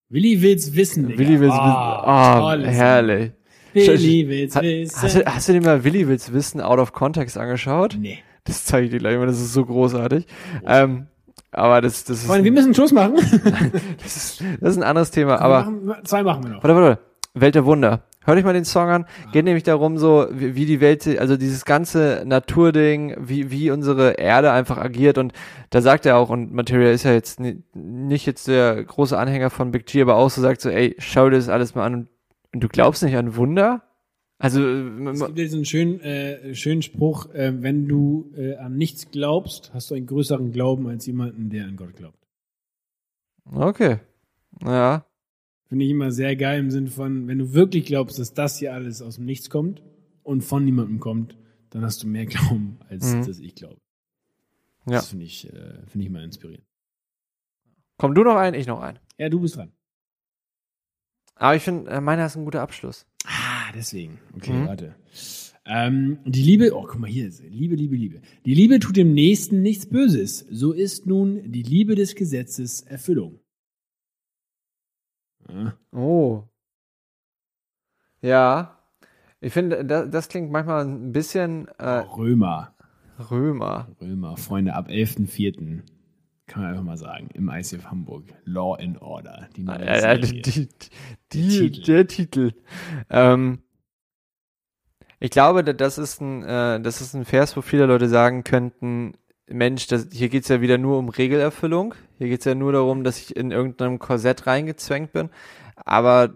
Willi will's wissen, Digga. Willy will's Ah, wissen, tolles herrlich. Willi will's wissen. Hast du, hast du dir mal Willy will's wissen out of context angeschaut? nee. Das zeige ich dir gleich mal, das ist so großartig. Ähm, aber das, das ist, Freunde, wir müssen Schluss machen. das ist, das ist ein anderes Thema, aber, machen, zwei machen wir noch. Warte, warte. Welt der Wunder. Hör dich mal den Song an. Geht nämlich darum, so wie, wie die Welt, also dieses ganze Naturding, wie, wie unsere Erde einfach agiert. Und da sagt er auch, und Materia ist ja jetzt ni- nicht jetzt der große Anhänger von Big G, aber auch so sagt so, ey, schau dir das alles mal an und, und du glaubst nicht an Wunder? Also, äh, Es gibt ja diesen schönen, äh, schönen Spruch, äh, wenn du äh, an nichts glaubst, hast du einen größeren Glauben als jemanden, der an Gott glaubt. okay. Ja. Finde ich immer sehr geil im Sinn von, wenn du wirklich glaubst, dass das hier alles aus dem Nichts kommt und von niemandem kommt, dann hast du mehr Glauben, als Mhm. dass ich glaube. Ja. Das finde ich, äh, finde ich mal inspirierend. Komm du noch ein, ich noch ein. Ja, du bist dran. Aber ich finde, äh, meiner ist ein guter Abschluss. Ah, deswegen. Okay, Mhm. warte. Ähm, die Liebe, oh, guck mal hier, Liebe, Liebe, Liebe. Die Liebe tut dem Nächsten nichts Böses. So ist nun die Liebe des Gesetzes Erfüllung. Ja. Oh. Ja. Ich finde, das, das klingt manchmal ein bisschen äh, Römer. Römer. Römer, Freunde, ab 11.04. kann man einfach mal sagen, im ICF Hamburg. Law and Order. Die neue Serie. die, die, Der die, Titel. der Titel. Ähm, ich glaube, da- das ist ein, äh, das ist ein Vers, wo viele Leute sagen könnten, Mensch, das, hier geht's ja wieder nur um Regelerfüllung. Hier geht's ja nur darum, dass ich in irgendeinem Korsett reingezwängt bin. Aber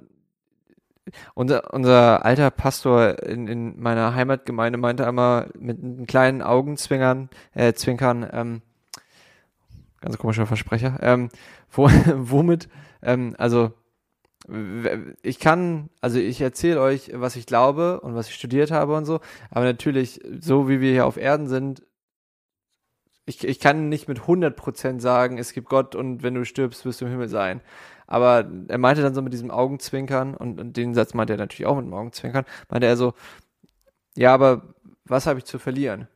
unser, unser alter Pastor in, in meiner Heimatgemeinde meinte einmal mit einem kleinen Augenzwinkern, äh, Zwinkern, ähm, ganz komischer Versprecher, ähm, wo, womit, ähm, also ich kann, also ich erzähle euch, was ich glaube und was ich studiert habe und so, aber natürlich, so wie wir hier auf Erden sind, ich, ich kann nicht mit 100% sagen, es gibt Gott und wenn du stirbst, wirst du im Himmel sein. Aber er meinte dann so mit diesem Augenzwinkern und, und den Satz meinte er natürlich auch mit dem Augenzwinkern, meinte er so, ja, aber was habe ich zu verlieren?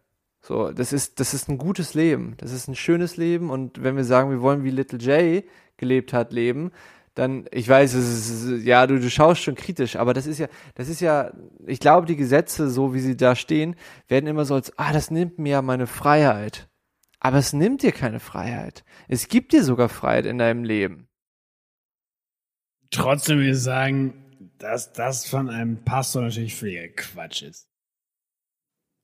So, das ist, das ist ein gutes Leben. Das ist ein schönes Leben. Und wenn wir sagen, wir wollen wie Little J gelebt hat, leben, dann, ich weiß, es ist, ja, du, du schaust schon kritisch, aber das ist ja, das ist ja, ich glaube, die Gesetze, so wie sie da stehen, werden immer so als, ah, das nimmt mir ja meine Freiheit. Aber es nimmt dir keine Freiheit. Es gibt dir sogar Freiheit in deinem Leben. Trotzdem will ich sagen, dass das von einem Pastor natürlich völliger Quatsch ist.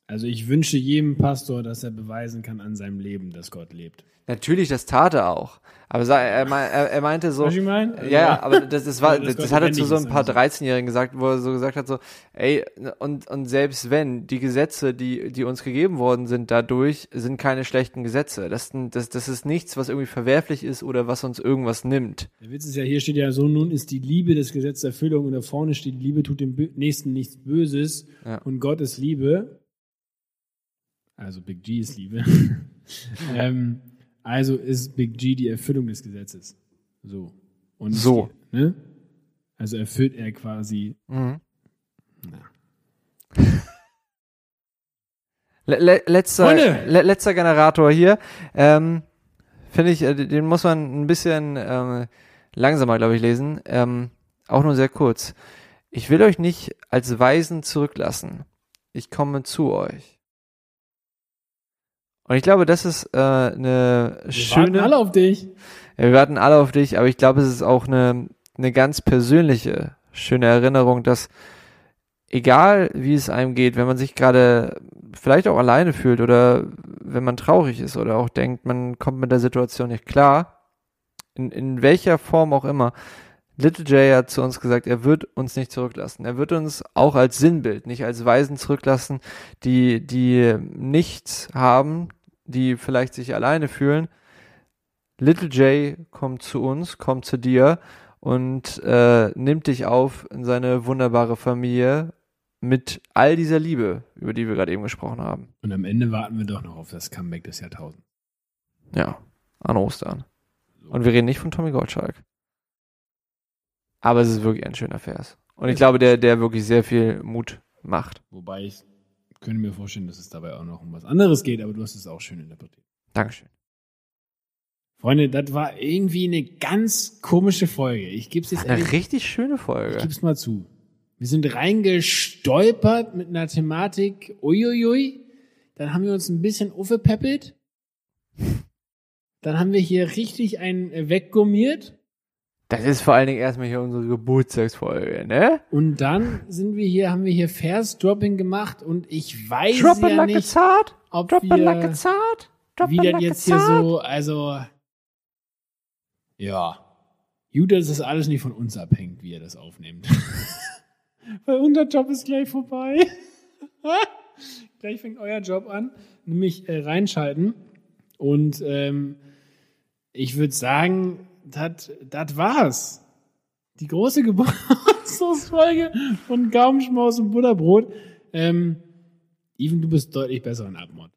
Also ich wünsche jedem Pastor, dass er beweisen kann an seinem Leben, dass Gott lebt. Natürlich, das tat er auch. Aber er, er, er meinte so, Was ich meine? Ja, ja, aber das, das war, Also, das, das hat er zu so ein paar also. 13-Jährigen gesagt, wo er so gesagt hat, so, ey, und, und selbst wenn die Gesetze, die, die uns gegeben worden sind dadurch, sind keine schlechten Gesetze. Das, das, das ist nichts, was irgendwie verwerflich ist oder was uns irgendwas nimmt. Der Witz ist ja, hier steht ja so, nun ist die Liebe des Gesetzes Erfüllung und da vorne steht, die Liebe tut dem Nächsten nichts Böses Ja. und Gott ist Liebe. Also Big G ist Liebe. ähm, also ist Big G die Erfüllung des Gesetzes. So. Und So. Ne? Also erfüllt er quasi. Mhm. Na. Le le letzter, le letzter Generator hier. Ähm, Finde ich, äh, den muss man ein bisschen ähm, langsamer, glaube ich, lesen. Ähm, auch nur sehr kurz. Ich will euch nicht als Weisen zurücklassen. Ich komme zu euch. Und ich glaube, das ist äh, eine Wir schöne. warten alle auf dich. Ja, wir warten alle auf dich, aber ich glaube, es ist auch eine, eine ganz persönliche, schöne Erinnerung, dass egal wie es einem geht, wenn man sich gerade vielleicht auch alleine fühlt oder wenn man traurig ist oder auch denkt, man kommt mit der Situation nicht klar, in, in welcher Form auch immer, Little J hat zu uns gesagt, er wird uns nicht zurücklassen. Er wird uns auch als Sinnbild, nicht als Weisen zurücklassen, die, die nichts haben, die vielleicht sich alleine fühlen, Little J kommt zu uns, kommt zu dir und äh, nimmt dich auf in seine wunderbare Familie mit all dieser Liebe, über die wir gerade eben gesprochen haben. Und am Ende warten wir doch noch auf das Comeback des Jahrtausends. Ja, an Ostern. Und wir reden nicht von Tommy Gottschalk. Aber es ist wirklich ein schöner Vers. Und ich glaube, der, der wirklich sehr viel Mut macht. Wobei ich könnte mir vorstellen, dass es dabei auch noch um was anderes geht, aber du hast es auch schön interpretiert. Dankeschön. Freunde, das war irgendwie eine ganz komische Folge. Ich gebe es jetzt Eine ehrlich, richtig schöne ich Folge. gebe es mal zu. Wir sind reingestolpert mit einer Thematik, uiuiui. Dann haben wir uns ein bisschen aufgepäppelt. Dann haben wir hier richtig einen äh, weggummiert. Das ist vor allen Dingen erstmal hier unsere Geburtstagsfolge, ne? Und dann sind wir hier, haben wir hier Vers-Dropping gemacht und ich weiß Drop it ja like nicht, zart. ob Drop it like wir, zart. Drop wie das jetzt hier so, also, ja. Gut, dass das alles nicht von uns abhängt, wie ihr das aufnehmt. Weil unser Job ist gleich vorbei. gleich fängt euer Job an, nämlich äh, reinschalten. Und ähm, ich würde sagen, das war's. Die große Geburtstagsfolge von Gaumenschmaus und Butterbrot. Ähm, Even, du bist deutlich besser in Abmod.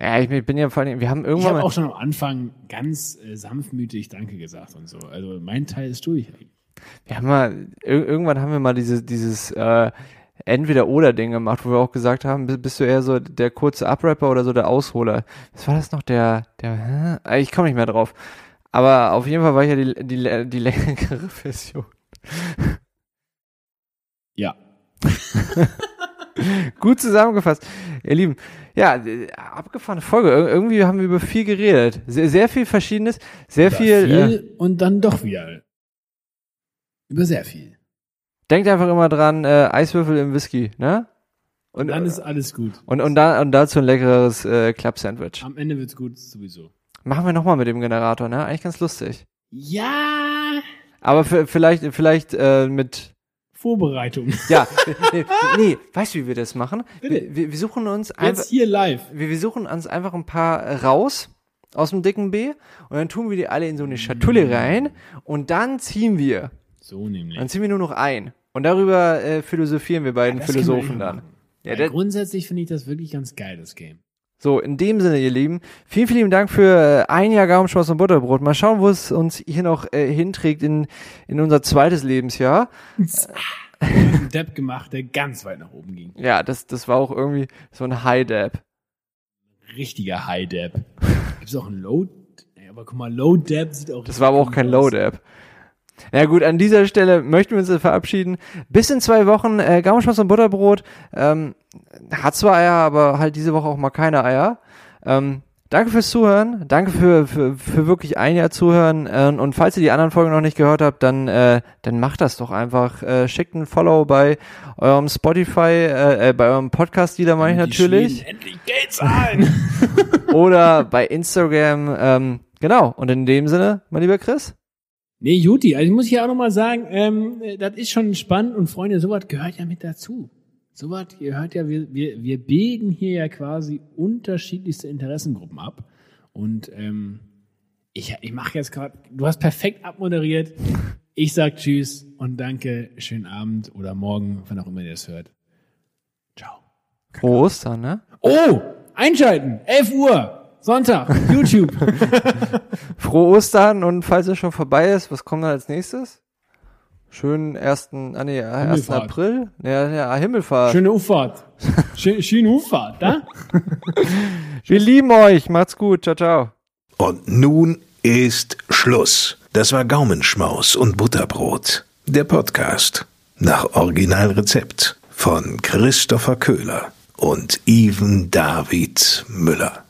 Ja, ich bin ja vor Dingen, wir haben Ich irgendwann habe mal, auch schon am Anfang ganz äh, sanftmütig Danke gesagt und so. Also mein Teil ist durch. wir haben mal, ir irgendwann haben wir mal diese, dieses, äh, Entweder-Oder-Ding gemacht, wo wir auch gesagt haben, bi- bist du eher so der kurze Uprapper oder so der Ausholer? Was war das noch, der, der, ich komme nicht mehr drauf. Aber auf jeden Fall war ich ja die, die, die längere Version. Ja. Gut zusammengefasst. Ihr Lieben, ja, äh, abgefahrene Folge. Ir irgendwie haben wir über viel geredet. Sehr, sehr viel Verschiedenes, sehr Über viel. Äh, viel und dann doch wieder. Über sehr viel. denkt einfach immer dran, äh, Eiswürfel im Whisky, ne? Und dann ist alles gut. und, und, da, und dazu ein leckeres äh, Club-Sandwich. Am Ende wird's gut sowieso. Machen wir nochmal mit dem Generator, ne? Eigentlich ganz lustig. Ja. Aber vielleicht, vielleicht äh, mit. Vorbereitung. Ja, nee, nee, weißt du, wie wir das machen? Bitte. Wir, wir suchen uns einfach. Jetzt hier live. wir, wir suchen uns einfach ein paar raus aus dem dicken B und dann tun wir die alle in so eine Schatulle rein und dann ziehen wir. So nämlich. Dann ziehen wir nur noch ein. Und darüber äh, philosophieren wir beiden wir Philosophen immer dann. Ja, grundsätzlich finde ich das wirklich ganz geil, das Game. So, in dem Sinne, ihr Lieben, vielen, vielen Dank für äh, ein Jahr Gaumenschmaus und Butterbrot. Mal schauen, wo es uns hier noch äh, hinträgt in, in unser zweites Lebensjahr. Einen Depp gemacht, der ganz weit nach oben ging. Ja, das, das war auch irgendwie so ein High-Dab. Richtiger High Depp. Gibt's auch einen Low? Aber guck mal, Low Depp sieht auch. Das war aber auch kein. Load-App. Na gut, an dieser Stelle möchten wir uns verabschieden. Bis in zwei Wochen äh, Gaumenschmaus und Butterbrot. Ähm, hat zwar Eier, aber halt diese Woche auch mal keine Eier. Ähm, danke fürs Zuhören. Danke für, für, für wirklich ein Jahr Zuhören. Ähm, und falls ihr die anderen Folgen noch nicht gehört habt, dann, äh, dann macht das doch einfach. Äh, schickt ein Follow bei eurem Spotify, äh, äh, bei eurem Podcast-Dealer meine ich natürlich. Endlich Geld zahlen. Oder bei Instagram. Ähm, genau. Und in dem Sinne, mein lieber Chris. Nee, Juti, also ich muss hier auch nochmal sagen, ähm, äh, das ist schon spannend und Freunde, sowas gehört ja mit dazu. Sowas gehört ja, wir, wir, wir bilden hier ja quasi unterschiedlichste Interessengruppen ab. Und ähm, ich, ich mache jetzt gerade, du hast perfekt abmoderiert. Ich sag Tschüss und danke, schönen Abend oder morgen, wann auch immer ihr das hört. Ciao. Frohe Ostern, ne? Oh, einschalten, 11 Uhr, Sonntag, YouTube. Frohe Ostern und falls es schon vorbei ist, was kommt dann als nächstes? Schönen ersten, ah nee, 1. Himmelfahrt. April? Ja, ja, Himmelfahrt. Schöne Auffahrt. Schön, schöne Auffahrt, da? Wir lieben euch, macht's gut, ciao, ciao. Und nun ist Schluss. Das war Gaumenschmaus und Butterbrot. Der Podcast nach Originalrezept von Christopher Köhler und Even David Müller.